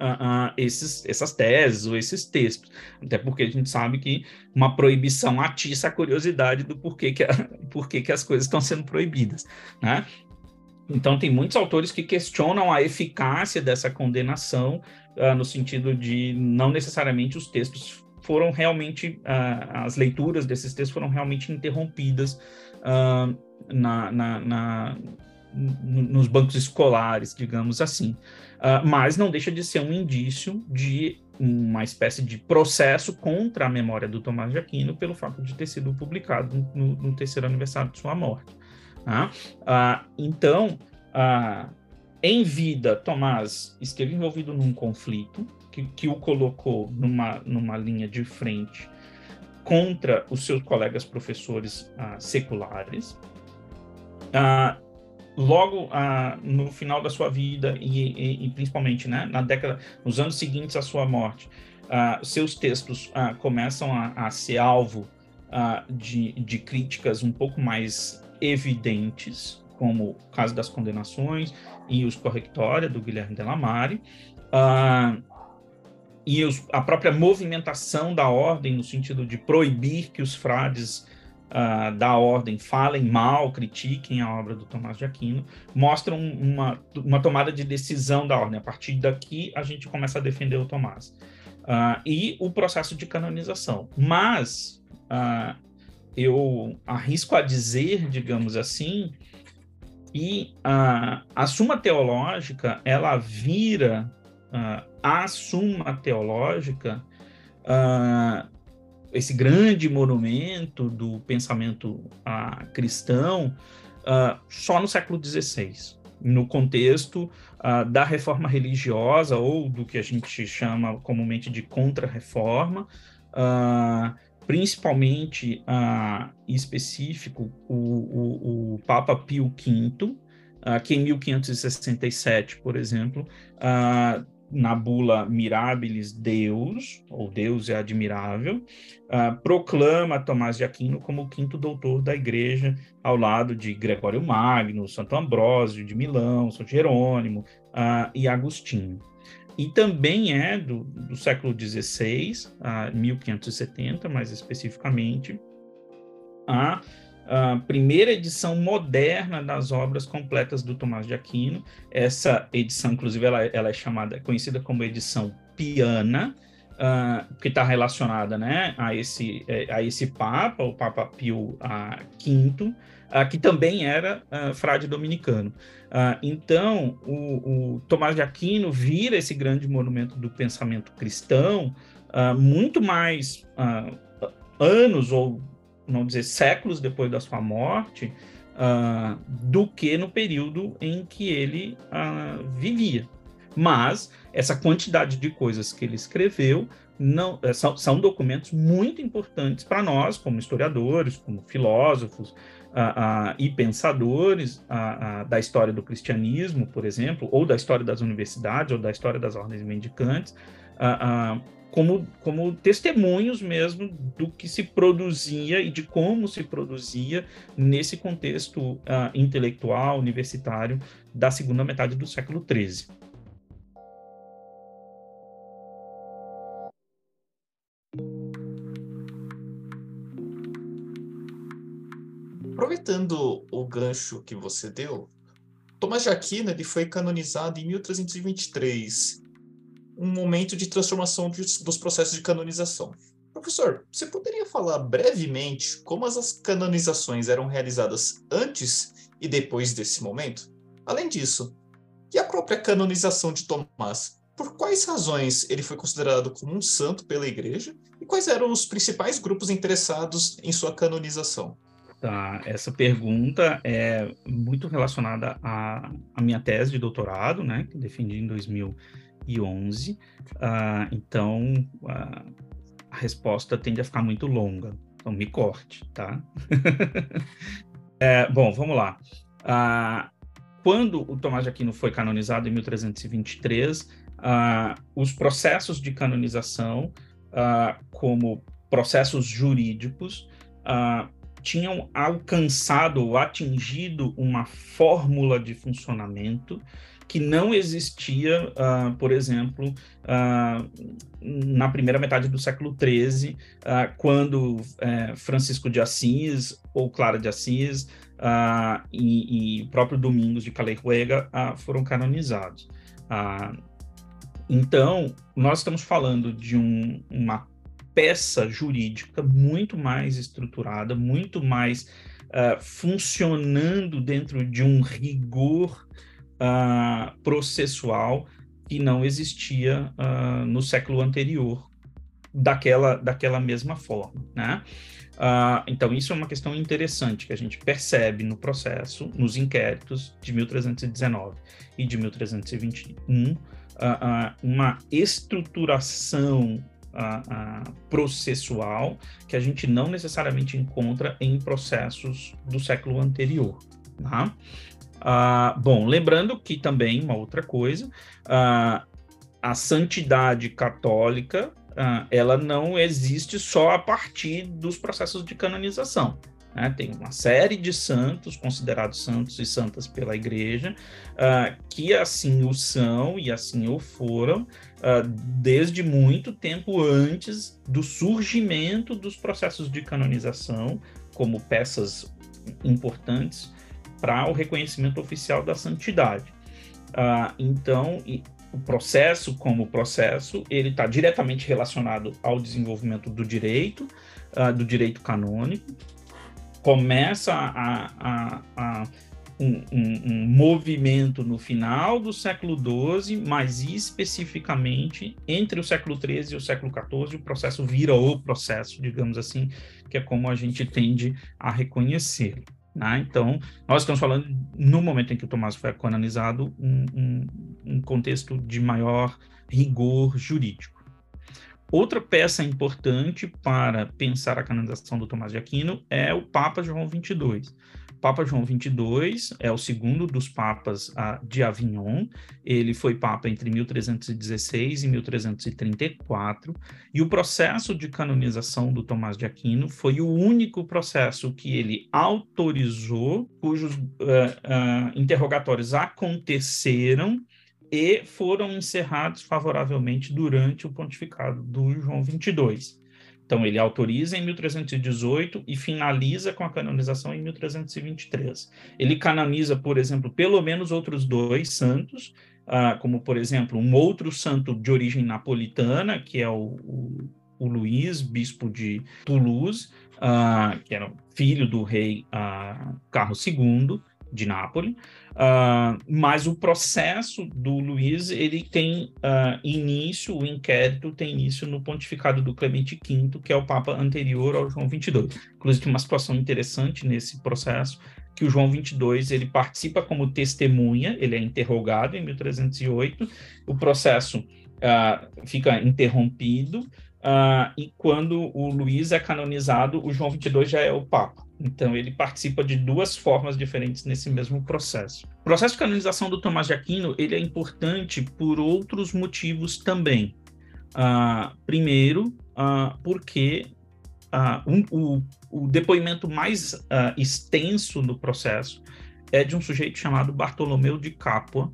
uh, uh, esses, essas teses ou esses textos. Até porque a gente sabe que uma proibição atiça a curiosidade do porquê que, a, porquê que as coisas estão sendo proibidas. Né? Então, tem muitos autores que questionam a eficácia dessa condenação, uh, no sentido de não necessariamente os textos foram realmente, as leituras desses textos foram realmente interrompidas na, na, na, nos bancos escolares, digamos assim. Uh, mas não deixa de ser um indício de uma espécie de processo contra a memória do Tomás de Aquino pelo fato de ter sido publicado no, no terceiro aniversário de sua morte. Tá? Uh, então, uh, em vida, Tomás esteve envolvido num conflito que, que o colocou numa, numa linha de frente contra os seus colegas professores seculares. Logo ah, no final da sua vida e, e, e, principalmente né, na década, nos anos seguintes à sua morte, ah, seus textos ah, começam a, a, ser alvo de, de críticas um pouco mais evidentes, como o caso das condenações e os correctória do Guilherme Delamare, e os, a própria movimentação da ordem no sentido de proibir que os frades uh, da ordem falem mal, critiquem a obra do Tomás de Aquino, mostram uma, uma tomada de decisão da ordem. A partir daqui, a gente começa a defender o Tomás. Uh, e o processo de canonização. Mas uh, eu arrisco a dizer, digamos assim, e a, a Suma Teológica, ela vira uh, a Suma Teológica, uh, esse grande monumento do pensamento uh, cristão, só no século XVI, no contexto da reforma religiosa, ou do que a gente chama comumente de contra-reforma, principalmente uh, em específico o, o, o, Papa Pio V, uh, que em 1567, por exemplo, na bula Mirabilis Deus, ou Deus é admirável, uh, proclama Tomás de Aquino como o quinto doutor da igreja, ao lado de Gregório Magno, Santo Ambrósio de Milão, São Jerônimo uh, e Agostinho. E também é do, do século XVI, a 1570, mais especificamente, a, a, primeira edição moderna das obras completas do Tomás de Aquino. Essa edição, inclusive, ela, ela é chamada, conhecida como edição piana, uh, que está relacionada né, a, esse, é, a esse Papa, o Papa Pio V, uh, que também era uh, frade dominicano. Então, o, o, Tomás de Aquino vira esse grande monumento do pensamento cristão muito mais anos, ou não dizer séculos depois da sua morte, do que no período em que ele vivia. Mas essa quantidade de coisas que ele escreveu não eh, são, são documentos muito importantes para nós, como historiadores, como filósofos uh, uh, e pensadores uh, da história do cristianismo, por exemplo, ou da história das universidades, ou da história das ordens mendicantes, como, como testemunhos mesmo do que se produzia e de como se produzia nesse contexto intelectual, universitário da segunda metade do século XIII. Aproveitando o gancho que você deu, Tomás de Aquino ele foi canonizado em 1323, um momento de transformação de, dos processos de canonização. Professor, você poderia falar brevemente como as canonizações eram realizadas antes e depois desse momento? Além disso, e a própria canonização de Tomás? Por quais razões ele foi considerado como um santo pela Igreja e quais eram os principais grupos interessados em sua canonização? Tá, essa pergunta é muito relacionada à, à minha tese de doutorado, né, que defendi em 2011. Uh, ah, então, a resposta tende a ficar muito longa. Então, me corte, tá? é, bom, vamos lá. Uh, quando o Tomás de Aquino foi canonizado em 1323, os processos de canonização, como processos jurídicos, tinham alcançado ou atingido uma fórmula de funcionamento que não existia, uh, por exemplo, uh, na primeira metade do século XIII, uh, ah, quando eh, Francisco de Assis ou Clara de Assis e, e próprio Domingos de Caleruega foram canonizados. então, nós estamos falando de um, uma peça jurídica muito mais estruturada, muito mais funcionando dentro de um rigor uh, processual que não existia uh, no século anterior daquela, daquela mesma forma, né? Uh, então, isso é uma questão interessante que a gente percebe no processo, nos inquéritos de 1319 e de 1321, uh, uh, uma estruturação processual que a gente não necessariamente encontra em processos do século anterior. Tá? Uh, bom, lembrando que também uma outra coisa, uh, a santidade católica uh, ela não existe só a partir dos processos de canonização. Né? Tem uma série de santos considerados santos e santas pela Igreja que assim o são e assim o foram desde muito tempo antes do surgimento dos processos de canonização como peças importantes para o reconhecimento oficial da santidade. Uh, então, o processo como processo, ele está diretamente relacionado ao desenvolvimento do direito, do direito canônico, começa a, a, a um, um, um, movimento no final do século XII, mas especificamente entre o século XIII e o século XIV, o processo vira o processo, digamos assim, que é como a gente tende a reconhecer. Né? Então, nós estamos falando, no momento em que o Tomás foi canonizado, um, um, um contexto de maior rigor jurídico. Outra peça importante para pensar a canonização do Tomás de Aquino é o Papa João XXII. Papa João XXII é o segundo dos papas de Avignon. Ele foi papa entre 1316 e 1334. E o processo de canonização do Tomás de Aquino foi o único processo que ele autorizou, cujos uh, uh, interrogatórios aconteceram e foram encerrados favoravelmente durante o pontificado do João XXII. Então, ele autoriza em 1318 e finaliza com a canonização em 1323. Ele canoniza, por exemplo, pelo menos outros dois santos, uh, como, por exemplo, um outro santo de origem napolitana, que é o, o, o Luís, bispo de Toulouse, uh, que era filho do rei uh, Carlos II de Nápoles. Uh, mas o processo do Luiz ele tem uh, início, o inquérito tem início no pontificado do Clemente V, que é o Papa anterior ao João 22. Inclusive uma situação interessante nesse processo, que o João 22 ele participa como testemunha, ele é interrogado em 1308, o processo uh, fica interrompido e quando o Luiz é canonizado, o João 22 já é o Papa. Então, ele participa de duas formas diferentes nesse mesmo processo. O processo de canonização do Tomás de Aquino ele é importante por outros motivos também. Uh, primeiro, uh, porque uh, um, o, o, depoimento mais extenso no processo é de um sujeito chamado Bartolomeu de Capua,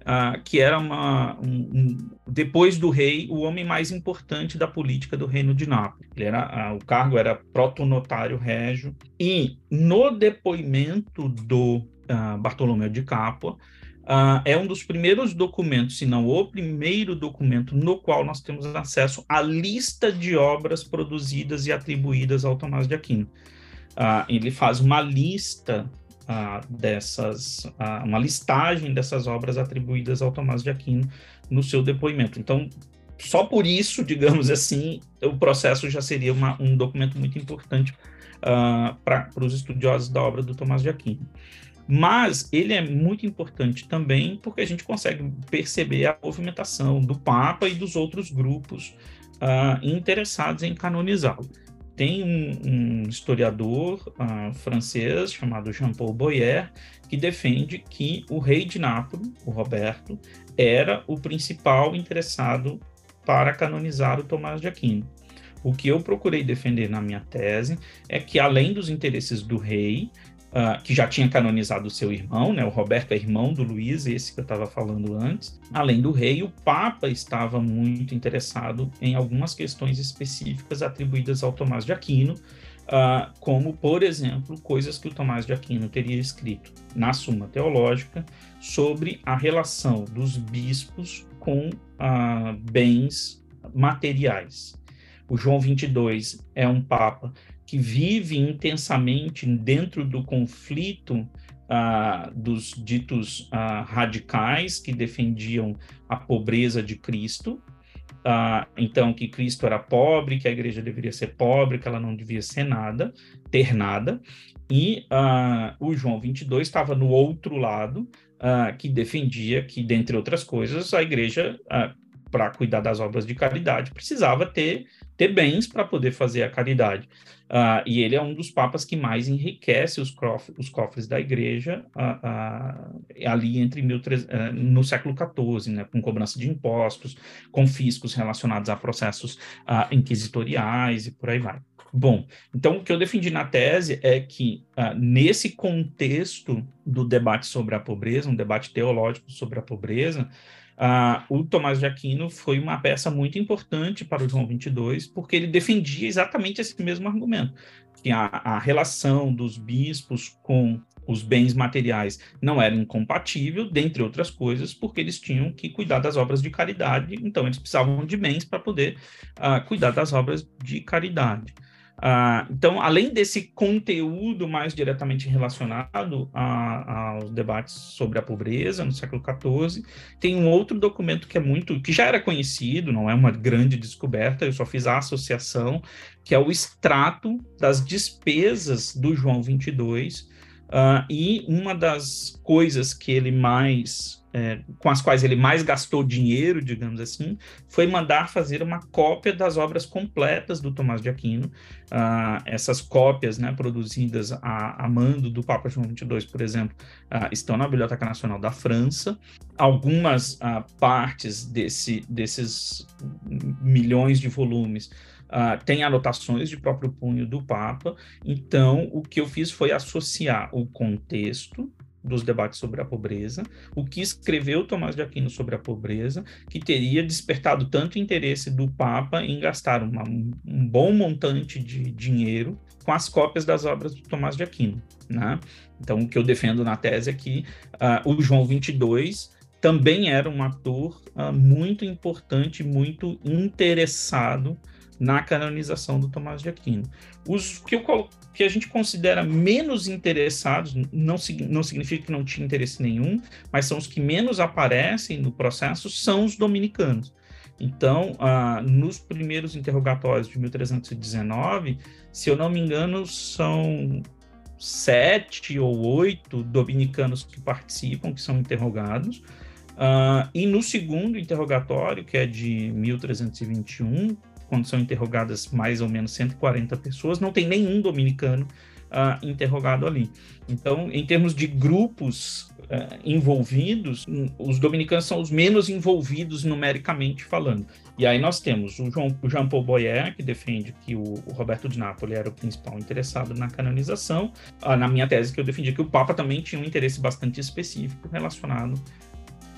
uh, que era uma, um, um, depois do rei, o homem mais importante da política do reino de Nápoles. Ele era, uh, o cargo era protonotário régio, e no depoimento do uh, Bartolomeu de Capua, é um dos primeiros documentos, se não o primeiro documento, no qual nós temos acesso à lista de obras produzidas e atribuídas ao Tomás de Aquino. Ele faz uma lista dessas, uma listagem dessas obras atribuídas ao Tomás de Aquino no seu depoimento. Então, só por isso, digamos assim, o processo já seria uma, um documento muito importante uh, para os estudiosos da obra do Tomás de Aquino. Mas ele é muito importante também porque a gente consegue perceber a movimentação do Papa e dos outros grupos uh, interessados em canonizá-lo tem um, um historiador uh, francês chamado Jean-Paul Boyer que defende que o rei de Nápoles, o Roberto, era o principal interessado para canonizar o Tomás de Aquino. O que eu procurei defender na minha tese é que, além dos interesses do rei, uh, que já tinha canonizado o seu irmão, né? O Roberto é irmão do Luís, esse que eu estava falando antes. Além do rei, o Papa estava muito interessado em algumas questões específicas atribuídas ao Tomás de Aquino, uh, como, por exemplo, coisas que o Tomás de Aquino teria escrito na Suma Teológica sobre a relação dos bispos com uh, bens materiais. O João 22 é um papa que vive intensamente dentro do conflito uh, dos ditos uh, radicais que defendiam a pobreza de Cristo. Uh, então, que Cristo era pobre, que a igreja deveria ser pobre, que ela não devia ser nada, ter nada. E o João 22 estava no outro lado, que defendia que, dentre outras coisas, a igreja para cuidar das obras de caridade, precisava ter, ter bens para poder fazer a caridade. Uh, e ele é um dos papas que mais enriquece os, cofres, os cofres da igreja uh, uh, ali entre mil, eh, no século XIV, né, com cobrança de impostos, com fiscos relacionados a processos inquisitoriais e por aí vai. Bom, então o que eu defendi na tese é que, nesse contexto do debate sobre a pobreza, um debate teológico sobre a pobreza, Uh, o Tomás de Aquino foi uma peça muito importante para o João 22, porque ele defendia exatamente esse mesmo argumento, que a, a relação dos bispos com os bens materiais não era incompatível, dentre outras coisas, porque eles tinham que cuidar das obras de caridade, então eles precisavam de bens para poder uh, cuidar das obras de caridade. Uh, então, além desse conteúdo mais diretamente relacionado a, aos debates sobre a pobreza no século XIV, tem um outro documento que é muito, que já era conhecido, não é uma grande descoberta, eu só fiz a associação, que é o extrato das despesas do João 22, uh, e uma das coisas que ele mais é, com as quais ele mais gastou dinheiro, digamos assim, foi mandar fazer uma cópia das obras completas do Tomás de Aquino. Uh, essas cópias, né, produzidas a, a, mando do Papa João XXII, por exemplo, uh, estão na Biblioteca Nacional da França. Algumas partes desse, desses milhões de volumes Uh, tem anotações de próprio punho do Papa. Então, o que eu fiz foi associar o contexto dos debates sobre a pobreza, o que escreveu Tomás de Aquino sobre a pobreza, que teria despertado tanto interesse do Papa em gastar uma, um bom montante de dinheiro com as cópias das obras do Tomás de Aquino. Né? Então, o que eu defendo na tese é que uh, o João 22 também era um ator uh, muito importante, muito interessado na canonização do Tomás de Aquino. Os que, eu, que a gente considera menos interessados, não, não significa que não tinha interesse nenhum, mas são os que menos aparecem no processo, são os dominicanos. Então, ah, nos primeiros interrogatórios de 1319, se eu não me engano, são sete ou oito dominicanos que participam, que são interrogados. Uh, e no segundo interrogatório, que é de 1321, quando são interrogadas mais ou menos 140 pessoas, não tem nenhum dominicano uh, interrogado ali. Então, em termos de grupos uh, envolvidos, os dominicanos são os menos envolvidos numericamente falando. E aí nós temos o, João, o Jean Paul Boyer, que defende que o, o, Roberto de Nápoles era o principal interessado na canonização. Uh, na minha tese, que eu defendi que o Papa também tinha um interesse bastante específico relacionado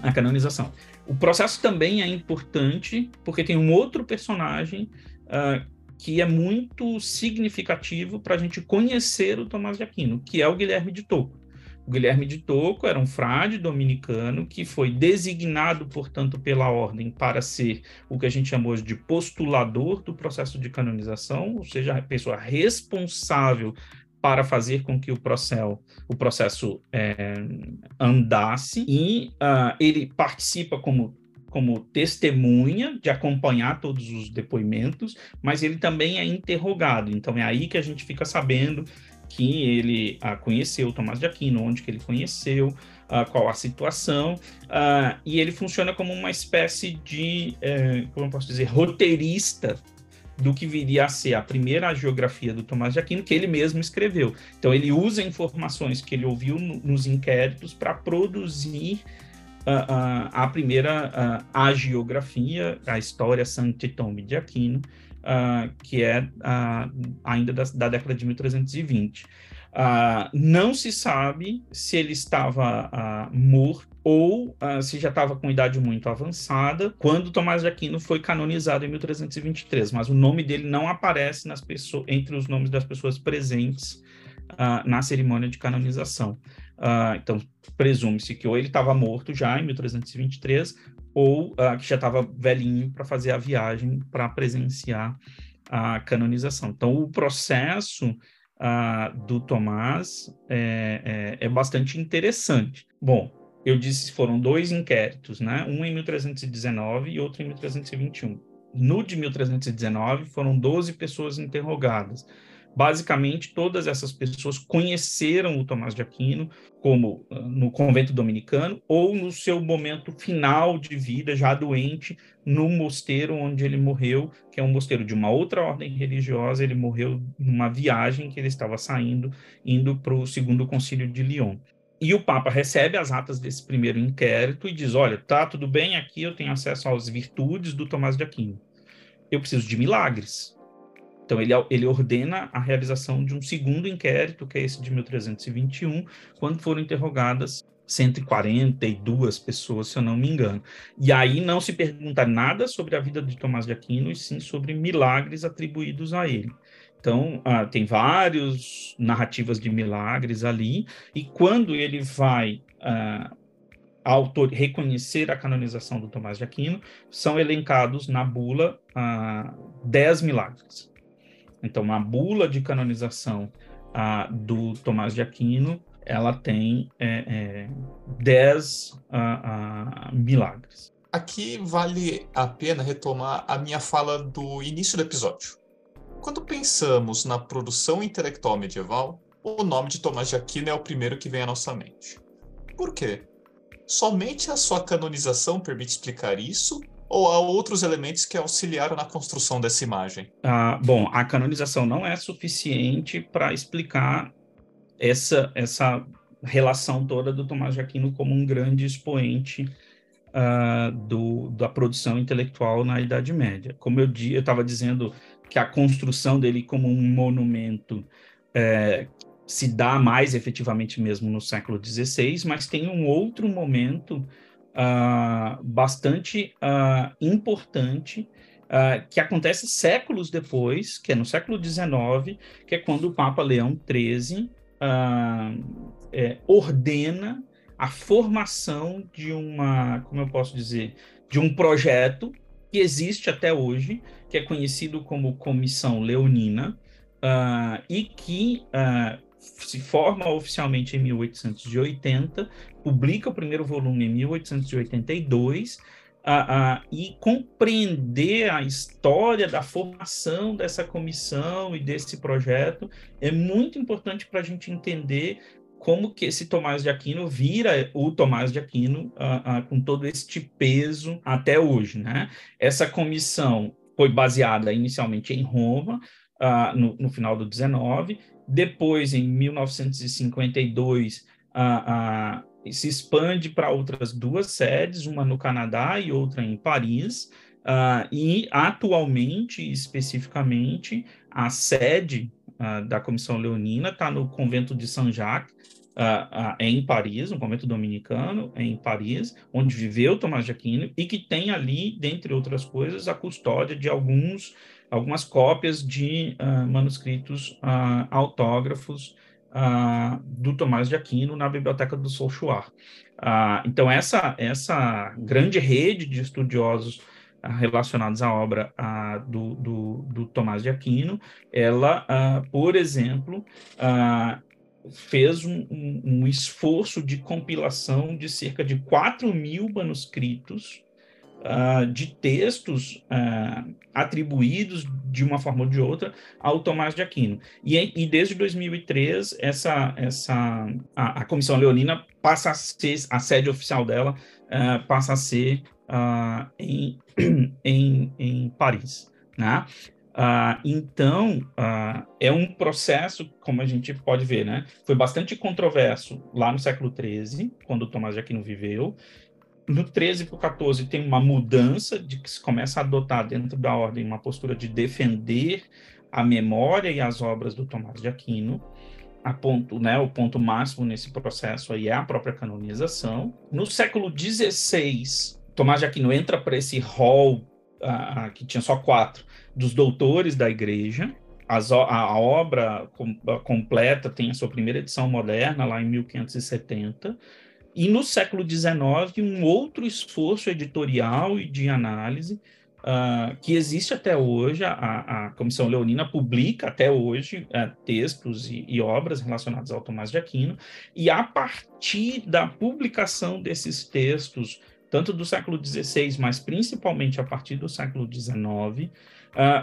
à canonização. O processo também é importante porque tem um outro personagem uh, que é muito significativo para a gente conhecer o Tomás de Aquino, que é o Guilherme de Toco. O Guilherme de Toco era um frade dominicano que foi designado, portanto, pela ordem para ser o que a gente chamou de postulador do processo de canonização, ou seja, a pessoa responsável para fazer com que o processo, o processo é, andasse e uh, ele participa como como testemunha de acompanhar todos os depoimentos, mas ele também é interrogado. Então é aí que a gente fica sabendo que ele uh, conheceu Tomás de Aquino, onde que ele conheceu, uh, qual a situação, uh, e ele funciona como uma espécie de, eh, como eu posso dizer, roteirista do que viria a ser a primeira geografia do Tomás de Aquino, que ele mesmo escreveu. Então, ele usa informações que ele ouviu no, nos inquéritos para produzir uh, uh, a primeira uh, a geografia, a história Sancti de Aquino, que é ainda da, da, década de 1320. não se sabe se ele estava morto ou uh, se já estava com idade muito avançada, quando Tomás de Aquino foi canonizado em 1323, mas o nome dele não aparece nas pessoas, entre os nomes das pessoas presentes uh, na cerimônia de canonização. Uh, então, presume-se que ou ele estava morto já em 1323, ou que já estava velhinho para fazer a viagem para presenciar a canonização. Então, o processo do Tomás é, é, é bastante interessante. Bom, eu disse que foram dois inquéritos, né? Um em 1319 e outro em 1321. No de 1319 foram 12 pessoas interrogadas. Basicamente, todas essas pessoas conheceram o Tomás de Aquino como ah, no convento dominicano ou no seu momento final de vida, já doente, no mosteiro onde ele morreu, que é um mosteiro de uma outra ordem religiosa. Ele morreu numa viagem que ele estava saindo, indo para o segundo concílio de Lyon. E o Papa recebe as atas desse primeiro inquérito e diz: olha, tá tudo bem, aqui eu tenho acesso às virtudes do Tomás de Aquino. Eu preciso de milagres. Então ele, ele ordena a realização de um segundo inquérito, que é esse de 1321, quando foram interrogadas 142 pessoas, se eu não me engano. E aí não se pergunta nada sobre a vida de Tomás de Aquino, e sim sobre milagres atribuídos a ele. Então, ah, tem várias narrativas de milagres ali, e quando ele vai ah, autor, reconhecer a canonização do Tomás de Aquino, são elencados na bula ah, dez milagres. Então, a bula de canonização ah, do Tomás de Aquino, ela tem é, é, dez ah, ah, milagres. Aqui vale a pena retomar a minha fala do início do episódio. Quando pensamos na produção intelectual medieval, o nome de Tomás de Aquino é o primeiro que vem à nossa mente. Por quê? Somente a sua canonização permite explicar isso ou há outros elementos que auxiliaram na construção dessa imagem? Ah, bom, a canonização não é suficiente para explicar essa, essa relação toda do Tomás de Aquino como um grande expoente uh, do, da produção intelectual na Idade Média. Como eu estava dizendo que a construção dele como um monumento é, se dá mais efetivamente mesmo no século XVI, mas tem um outro momento uh, bastante uh, importante uh, que acontece séculos depois, que é no século XIX, que é quando o Papa Leão XIII é, ordena a formação de uma, como eu posso dizer, de um projeto que existe até hoje, que é conhecido como Comissão Leonina, e que se forma oficialmente em 1880, publica o primeiro volume em 1882, uh, uh, e compreender a história da formação dessa comissão e desse projeto é muito importante para a gente entender como que esse Tomás de Aquino vira o Tomás de Aquino uh, com todo este peso até hoje, né? Essa comissão foi baseada inicialmente em Roma, no, no final do 19, depois, em 1952, a, a, se expande para outras duas sedes, uma no Canadá e outra em Paris. Uh, e atualmente, especificamente, a sede uh, da Comissão Leonina está no convento de Saint-Jacques, uh, em Paris, no convento dominicano, em Paris, onde viveu Tomás de Aquino, e que tem ali, dentre outras coisas, a custódia de alguns algumas cópias de uh, manuscritos uh, autógrafos uh, do Tomás de Aquino na biblioteca do Souchoir. então, essa, essa grande rede de estudiosos relacionados à obra do, do, do, Tomás de Aquino, ela, por exemplo, fez um, um, um, esforço de compilação de cerca de 4 mil manuscritos uh, de textos uh, atribuídos de uma forma ou de outra ao Tomás de Aquino. E, e desde 2003, essa, essa, a, a, Comissão Leonina passa a ser, a sede oficial dela uh, passa a ser em, em, em Paris. Né? Uh, então, uh, é um processo, como a gente pode ver, né? Foi bastante controverso lá no século XIII, quando Tomás de Aquino viveu, no 13 para o 14 tem uma mudança de que se começa a adotar dentro da ordem uma postura de defender a memória e as obras do Tomás de Aquino. A ponto, né, o ponto máximo nesse processo aí é a própria canonização. No século XVI, Tomás de Aquino entra para esse hall que tinha só quatro dos doutores da Igreja. As, a, obra com, a completa tem a sua primeira edição moderna lá em 1570 e no século XIX, um outro esforço editorial e de análise uh, que existe até hoje. A, a, Comissão Leonina publica até hoje uh, textos e, e, obras relacionadas ao Tomás de Aquino, e a partir da publicação desses textos, tanto do século XVI, mas principalmente a partir do século XIX, uh,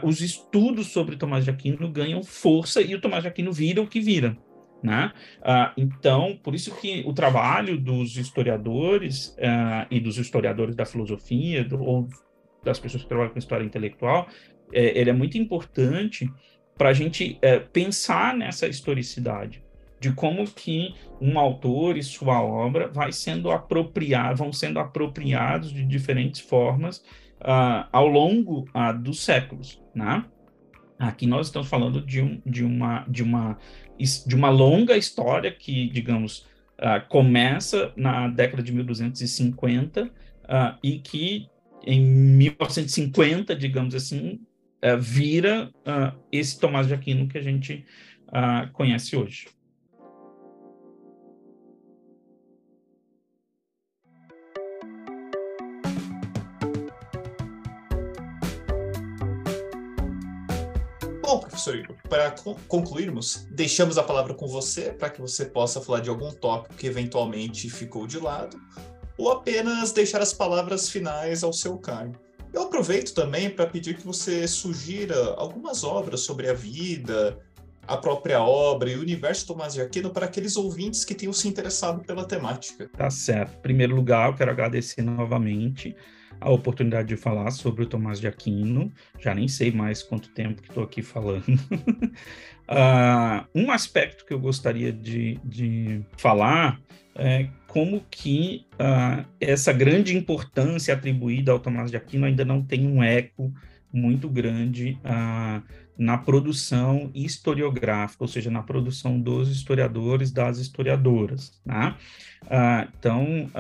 os estudos sobre Tomás de Aquino ganham força e o Tomás de Aquino vira o que vira. Né? Uh, então, por isso que o trabalho dos historiadores uh, e dos historiadores da filosofia, do, ou das pessoas que trabalham com história intelectual, é, ele é muito importante para a gente é, pensar nessa historicidade, de como que um autor e sua obra vai sendo apropriado, vão sendo apropriados de diferentes formas uh, ao longo dos séculos, né? Aqui nós estamos falando de, um, de, uma, de, uma, de uma longa história que, digamos, uh, começa na década de 1250 uh, ah, e que em 1950, digamos assim, uh, vira esse Tomás de Aquino que a gente conhece hoje. Bom, professor Igor, para concluirmos, deixamos a palavra com você para que você possa falar de algum tópico que eventualmente ficou de lado, ou apenas deixar as palavras finais ao seu cargo. Eu aproveito também para pedir que você sugira algumas obras sobre a vida, a própria obra e o universo Tomás de Aquino para aqueles ouvintes que tenham se interessado pela temática. Tá certo. Em primeiro lugar, eu quero agradecer novamente a oportunidade de falar sobre o Tomás de Aquino. Já nem sei mais quanto tempo que estou aqui falando. uh, um aspecto que eu gostaria de, de falar é como que uh, essa grande importância atribuída ao Tomás de Aquino ainda não tem um eco muito grande uh, na produção historiográfica, ou seja, na produção dos historiadores, das historiadoras. Né? Então,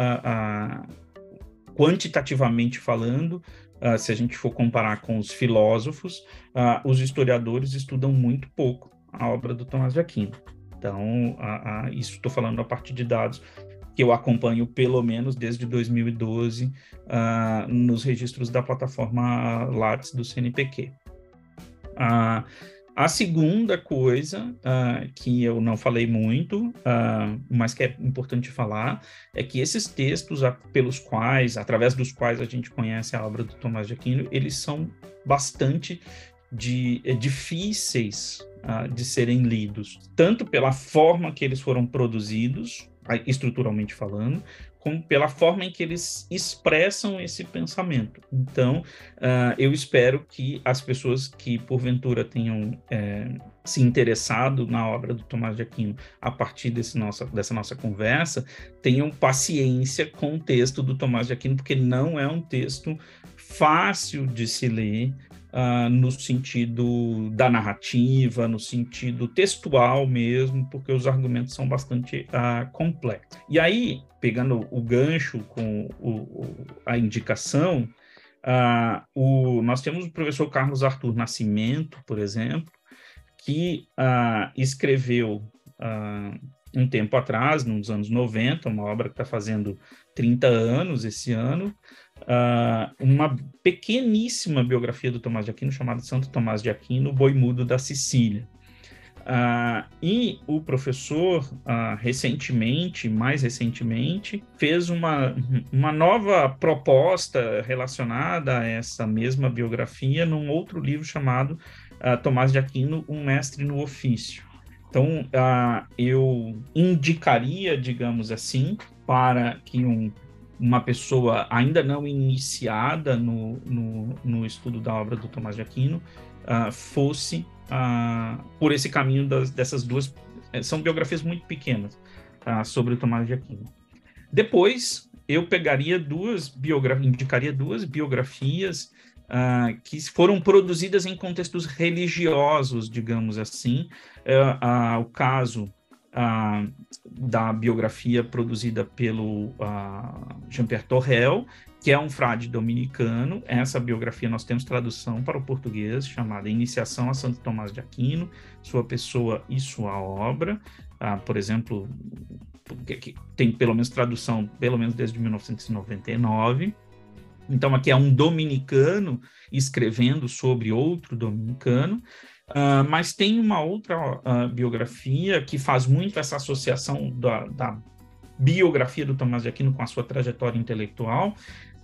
quantitativamente falando, se a gente for comparar com os filósofos, os historiadores estudam muito pouco a obra do Tomás de Aquino. Então, isso estou falando a partir de dados que eu acompanho pelo menos desde 2012 uh, nos registros da plataforma Lattes do CNPq. Uh, a segunda coisa uh, que eu não falei muito, uh, mas que é importante falar, é que esses textos pelos quais, através dos quais a gente conhece a obra do Tomás de Aquino, eles são bastante de, é, difíceis uh, de serem lidos, tanto pela forma que eles foram produzidos, estruturalmente falando, como pela forma em que eles expressam esse pensamento. Então, uh, eu espero que as pessoas que porventura tenham é, se interessado na obra do Tomás de Aquino a partir desse nossa, dessa nossa conversa tenham paciência com o texto do Tomás de Aquino, porque não é um texto fácil de se ler, uh, no sentido da narrativa, no sentido textual mesmo, porque os argumentos são bastante uh, complexos. E aí, pegando o gancho com o, o, a indicação, uh, o, nós temos o professor Carlos Arthur Nascimento, por exemplo, que escreveu um tempo atrás, nos anos 90, uma obra que está fazendo 30 anos esse ano, uh, uma pequeníssima biografia do Tomás de Aquino chamada Santo Tomás de Aquino, Boi Mudo da Sicília. Uh, e o professor, uh, recentemente, mais recentemente, fez uma, uma nova proposta relacionada a essa mesma biografia num outro livro chamado uh, Tomás de Aquino, Um Mestre no Ofício. Então, eu indicaria, digamos assim, para que um uma pessoa ainda não iniciada no, no, no estudo da obra do Tomás de Aquino uh, fosse uh, por esse caminho das, dessas duas. Eh, são biografias muito pequenas uh, sobre o Tomás de Aquino. Depois, eu pegaria duas biografias, indicaria duas biografias Uh, que foram produzidas em contextos religiosos, digamos assim. Uh, uh, o caso da biografia produzida pelo Jean-Pierre Torrel, que é um frade dominicano. Essa biografia nós temos tradução para o português, chamada Iniciação a Santo Tomás de Aquino, Sua Pessoa e Sua Obra. Uh, por exemplo, que tem pelo menos tradução, pelo menos desde 1999. Então, aqui é um dominicano escrevendo sobre outro dominicano. Uh, mas tem uma outra uh, biografia que faz muito essa associação da, da, biografia do Tomás de Aquino com a sua trajetória intelectual,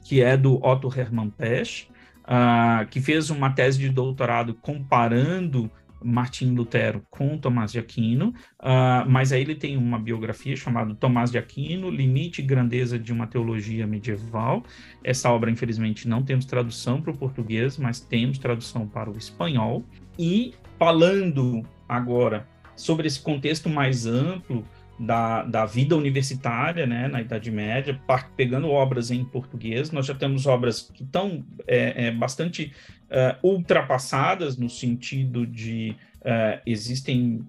que é do Otto Hermann Pesch, uh, que fez uma tese de doutorado comparando Martim Lutero com Tomás de Aquino, uh, mas aí ele tem uma biografia chamada Tomás de Aquino, Limite e Grandeza de uma Teologia Medieval. Essa obra, infelizmente, não temos tradução para o português, mas temos tradução para o espanhol. E falando agora sobre esse contexto mais amplo da, da vida universitária né, na Idade Média, pegando obras em português, nós já temos obras que estão é, é, bastante é, ultrapassadas no sentido de é, existem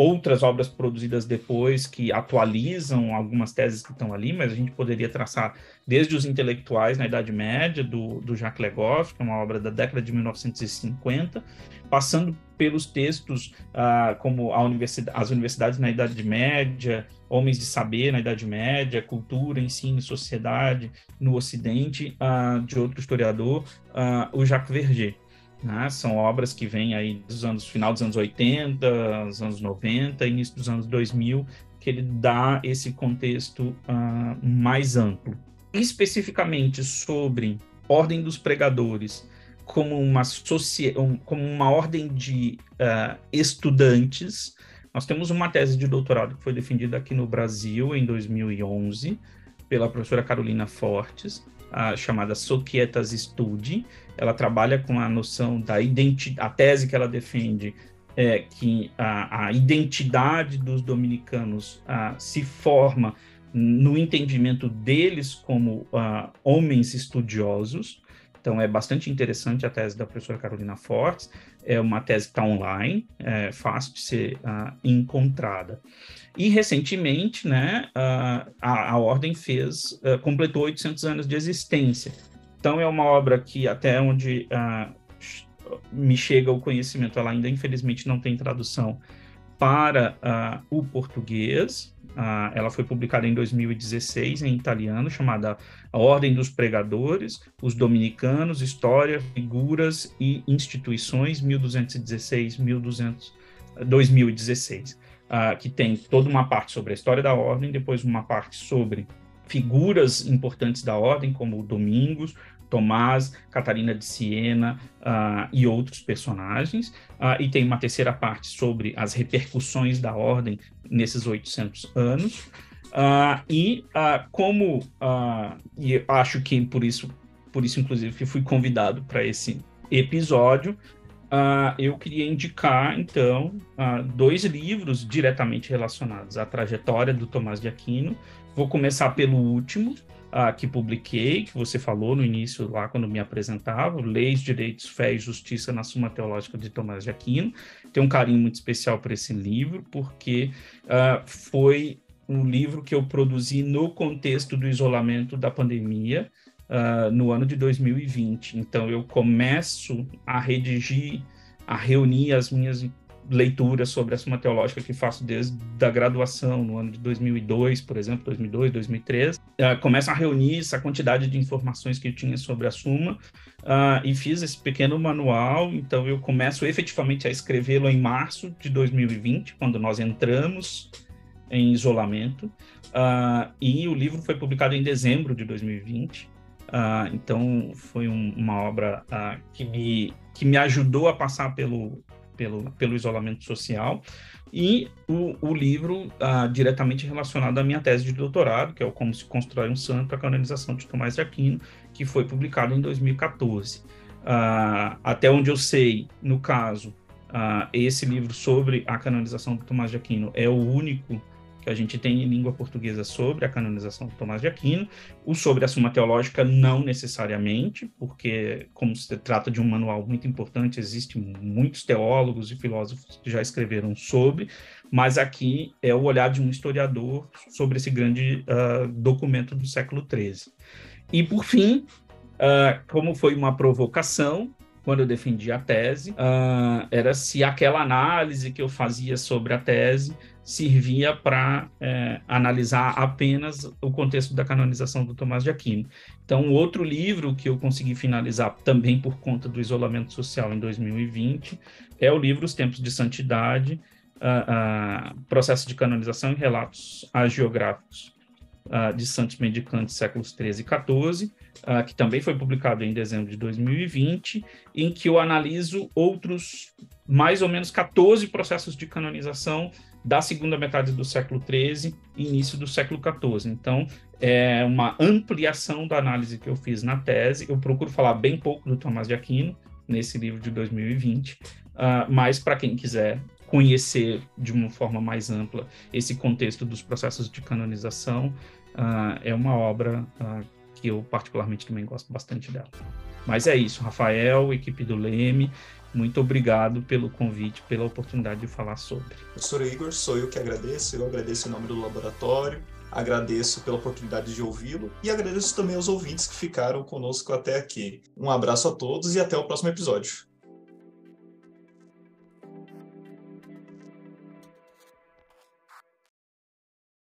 outras obras produzidas depois que atualizam algumas teses que estão ali, mas a gente poderia traçar desde os intelectuais na Idade Média, do, do Jacques Legoff, que é uma obra da década de 1950, passando pelos textos ah, como universidade, as universidades na Idade Média, Homens de Saber na Idade Média, Cultura, Ensino Sociedade no Ocidente, ah, de outro historiador, ah, o Jacques Verger. Né? São obras que vêm aí dos anos final dos anos 80, dos anos 90, início dos anos 2000, que ele dá esse contexto uh, mais amplo. Especificamente sobre Ordem dos Pregadores como uma, como uma ordem de uh, estudantes, nós temos uma tese de doutorado que foi defendida aqui no Brasil em 2011 pela professora Carolina Fortes, a chamada Societas Studi. Ela trabalha com a noção da identidade, a tese que ela defende é que a, a identidade dos dominicanos a, se forma no entendimento deles como a, homens estudiosos. Então, é bastante interessante a tese da professora Carolina Fortes. É uma tese que está online, é fácil de ser encontrada. E recentemente, né, a, a, ordem fez, uh, completou 800 anos de existência. Então é uma obra que até onde uh, me chega o conhecimento, ela ainda infelizmente não tem tradução para uh, o português. ela foi publicada em 2016 em italiano, chamada A Ordem dos Pregadores, os Dominicanos, História, Figuras e Instituições, 1216, 1200, 2016 uh, que tem toda uma parte sobre a história da ordem, depois uma parte sobre figuras importantes da ordem, como Domingos, Tomás, Catarina de Siena uh, e outros personagens, uh, e tem uma terceira parte sobre as repercussões da ordem nesses 800 anos. Uh, e como, e acho que por isso, por isso inclusive, fui convidado para esse episódio, Uh, eu queria indicar, então, uh, dois livros diretamente relacionados à trajetória do Tomás de Aquino. Vou começar pelo último, uh, que publiquei, que você falou no início, lá quando me apresentava, Leis, Direitos, Fé e Justiça na Suma Teológica de Tomás de Aquino. Tenho um carinho muito especial por esse livro, porque foi um livro que eu produzi no contexto do isolamento da pandemia, uh, no ano de 2020. Então, eu começo a redigir, a reunir as minhas leituras sobre a Suma Teológica que faço desde a graduação, no ano de 2002, por exemplo, 2002, 2003. Uh, começo a reunir essa quantidade de informações que eu tinha sobre a Suma uh, e fiz esse pequeno manual. Então, eu começo efetivamente a escrevê-lo em março de 2020, quando nós entramos em isolamento. Uh, e o livro foi publicado em dezembro de 2020. Uh, então foi um, uma obra uh, que, me, que me ajudou a passar pelo, pelo, pelo isolamento social e o, o livro uh, diretamente relacionado à minha tese de doutorado, que é o Como se constrói um santo, a canonização de Tomás de Aquino, que foi publicado em 2014. até onde eu sei, no caso, esse livro sobre a canonização de Tomás de Aquino é o único que a gente tem em língua portuguesa sobre a canonização de Tomás de Aquino, o sobre a Suma Teológica não necessariamente, porque como se trata de um manual muito importante, existem muitos teólogos e filósofos que já escreveram sobre, mas aqui é o olhar de um historiador sobre esse grande uh, documento do século XIII. E por fim, uh, como foi uma provocação, quando eu defendi a tese, uh, era se aquela análise que eu fazia sobre a tese servia para é, analisar apenas o contexto da canonização do Tomás de Aquino. Então, outro livro que eu consegui finalizar também por conta do isolamento social em 2020 é o livro Os Tempos de Santidade, uh, uh, Processo de Canonização e Relatos Agiográficos uh, de Santos Mendicantes, séculos 13 e 14, que também foi publicado em dezembro de 2020, em que eu analiso outros mais ou menos 14 processos de canonização da segunda metade do século XIII início do século XIV. Então, é uma ampliação da análise que eu fiz na tese. Eu procuro falar bem pouco do Tomás de Aquino nesse livro de 2020, uh, ah, mas para quem quiser conhecer de uma forma mais ampla esse contexto dos processos de canonização, uh, é uma obra uh, que eu particularmente também gosto bastante dela. Mas é isso, Rafael, equipe do Leme, muito obrigado pelo convite, pela oportunidade de falar sobre. Professor Igor, sou eu que agradeço, eu agradeço em nome do laboratório, agradeço pela oportunidade de ouvi-lo e agradeço também aos ouvintes que ficaram conosco até aqui. Um abraço a todos e até o próximo episódio.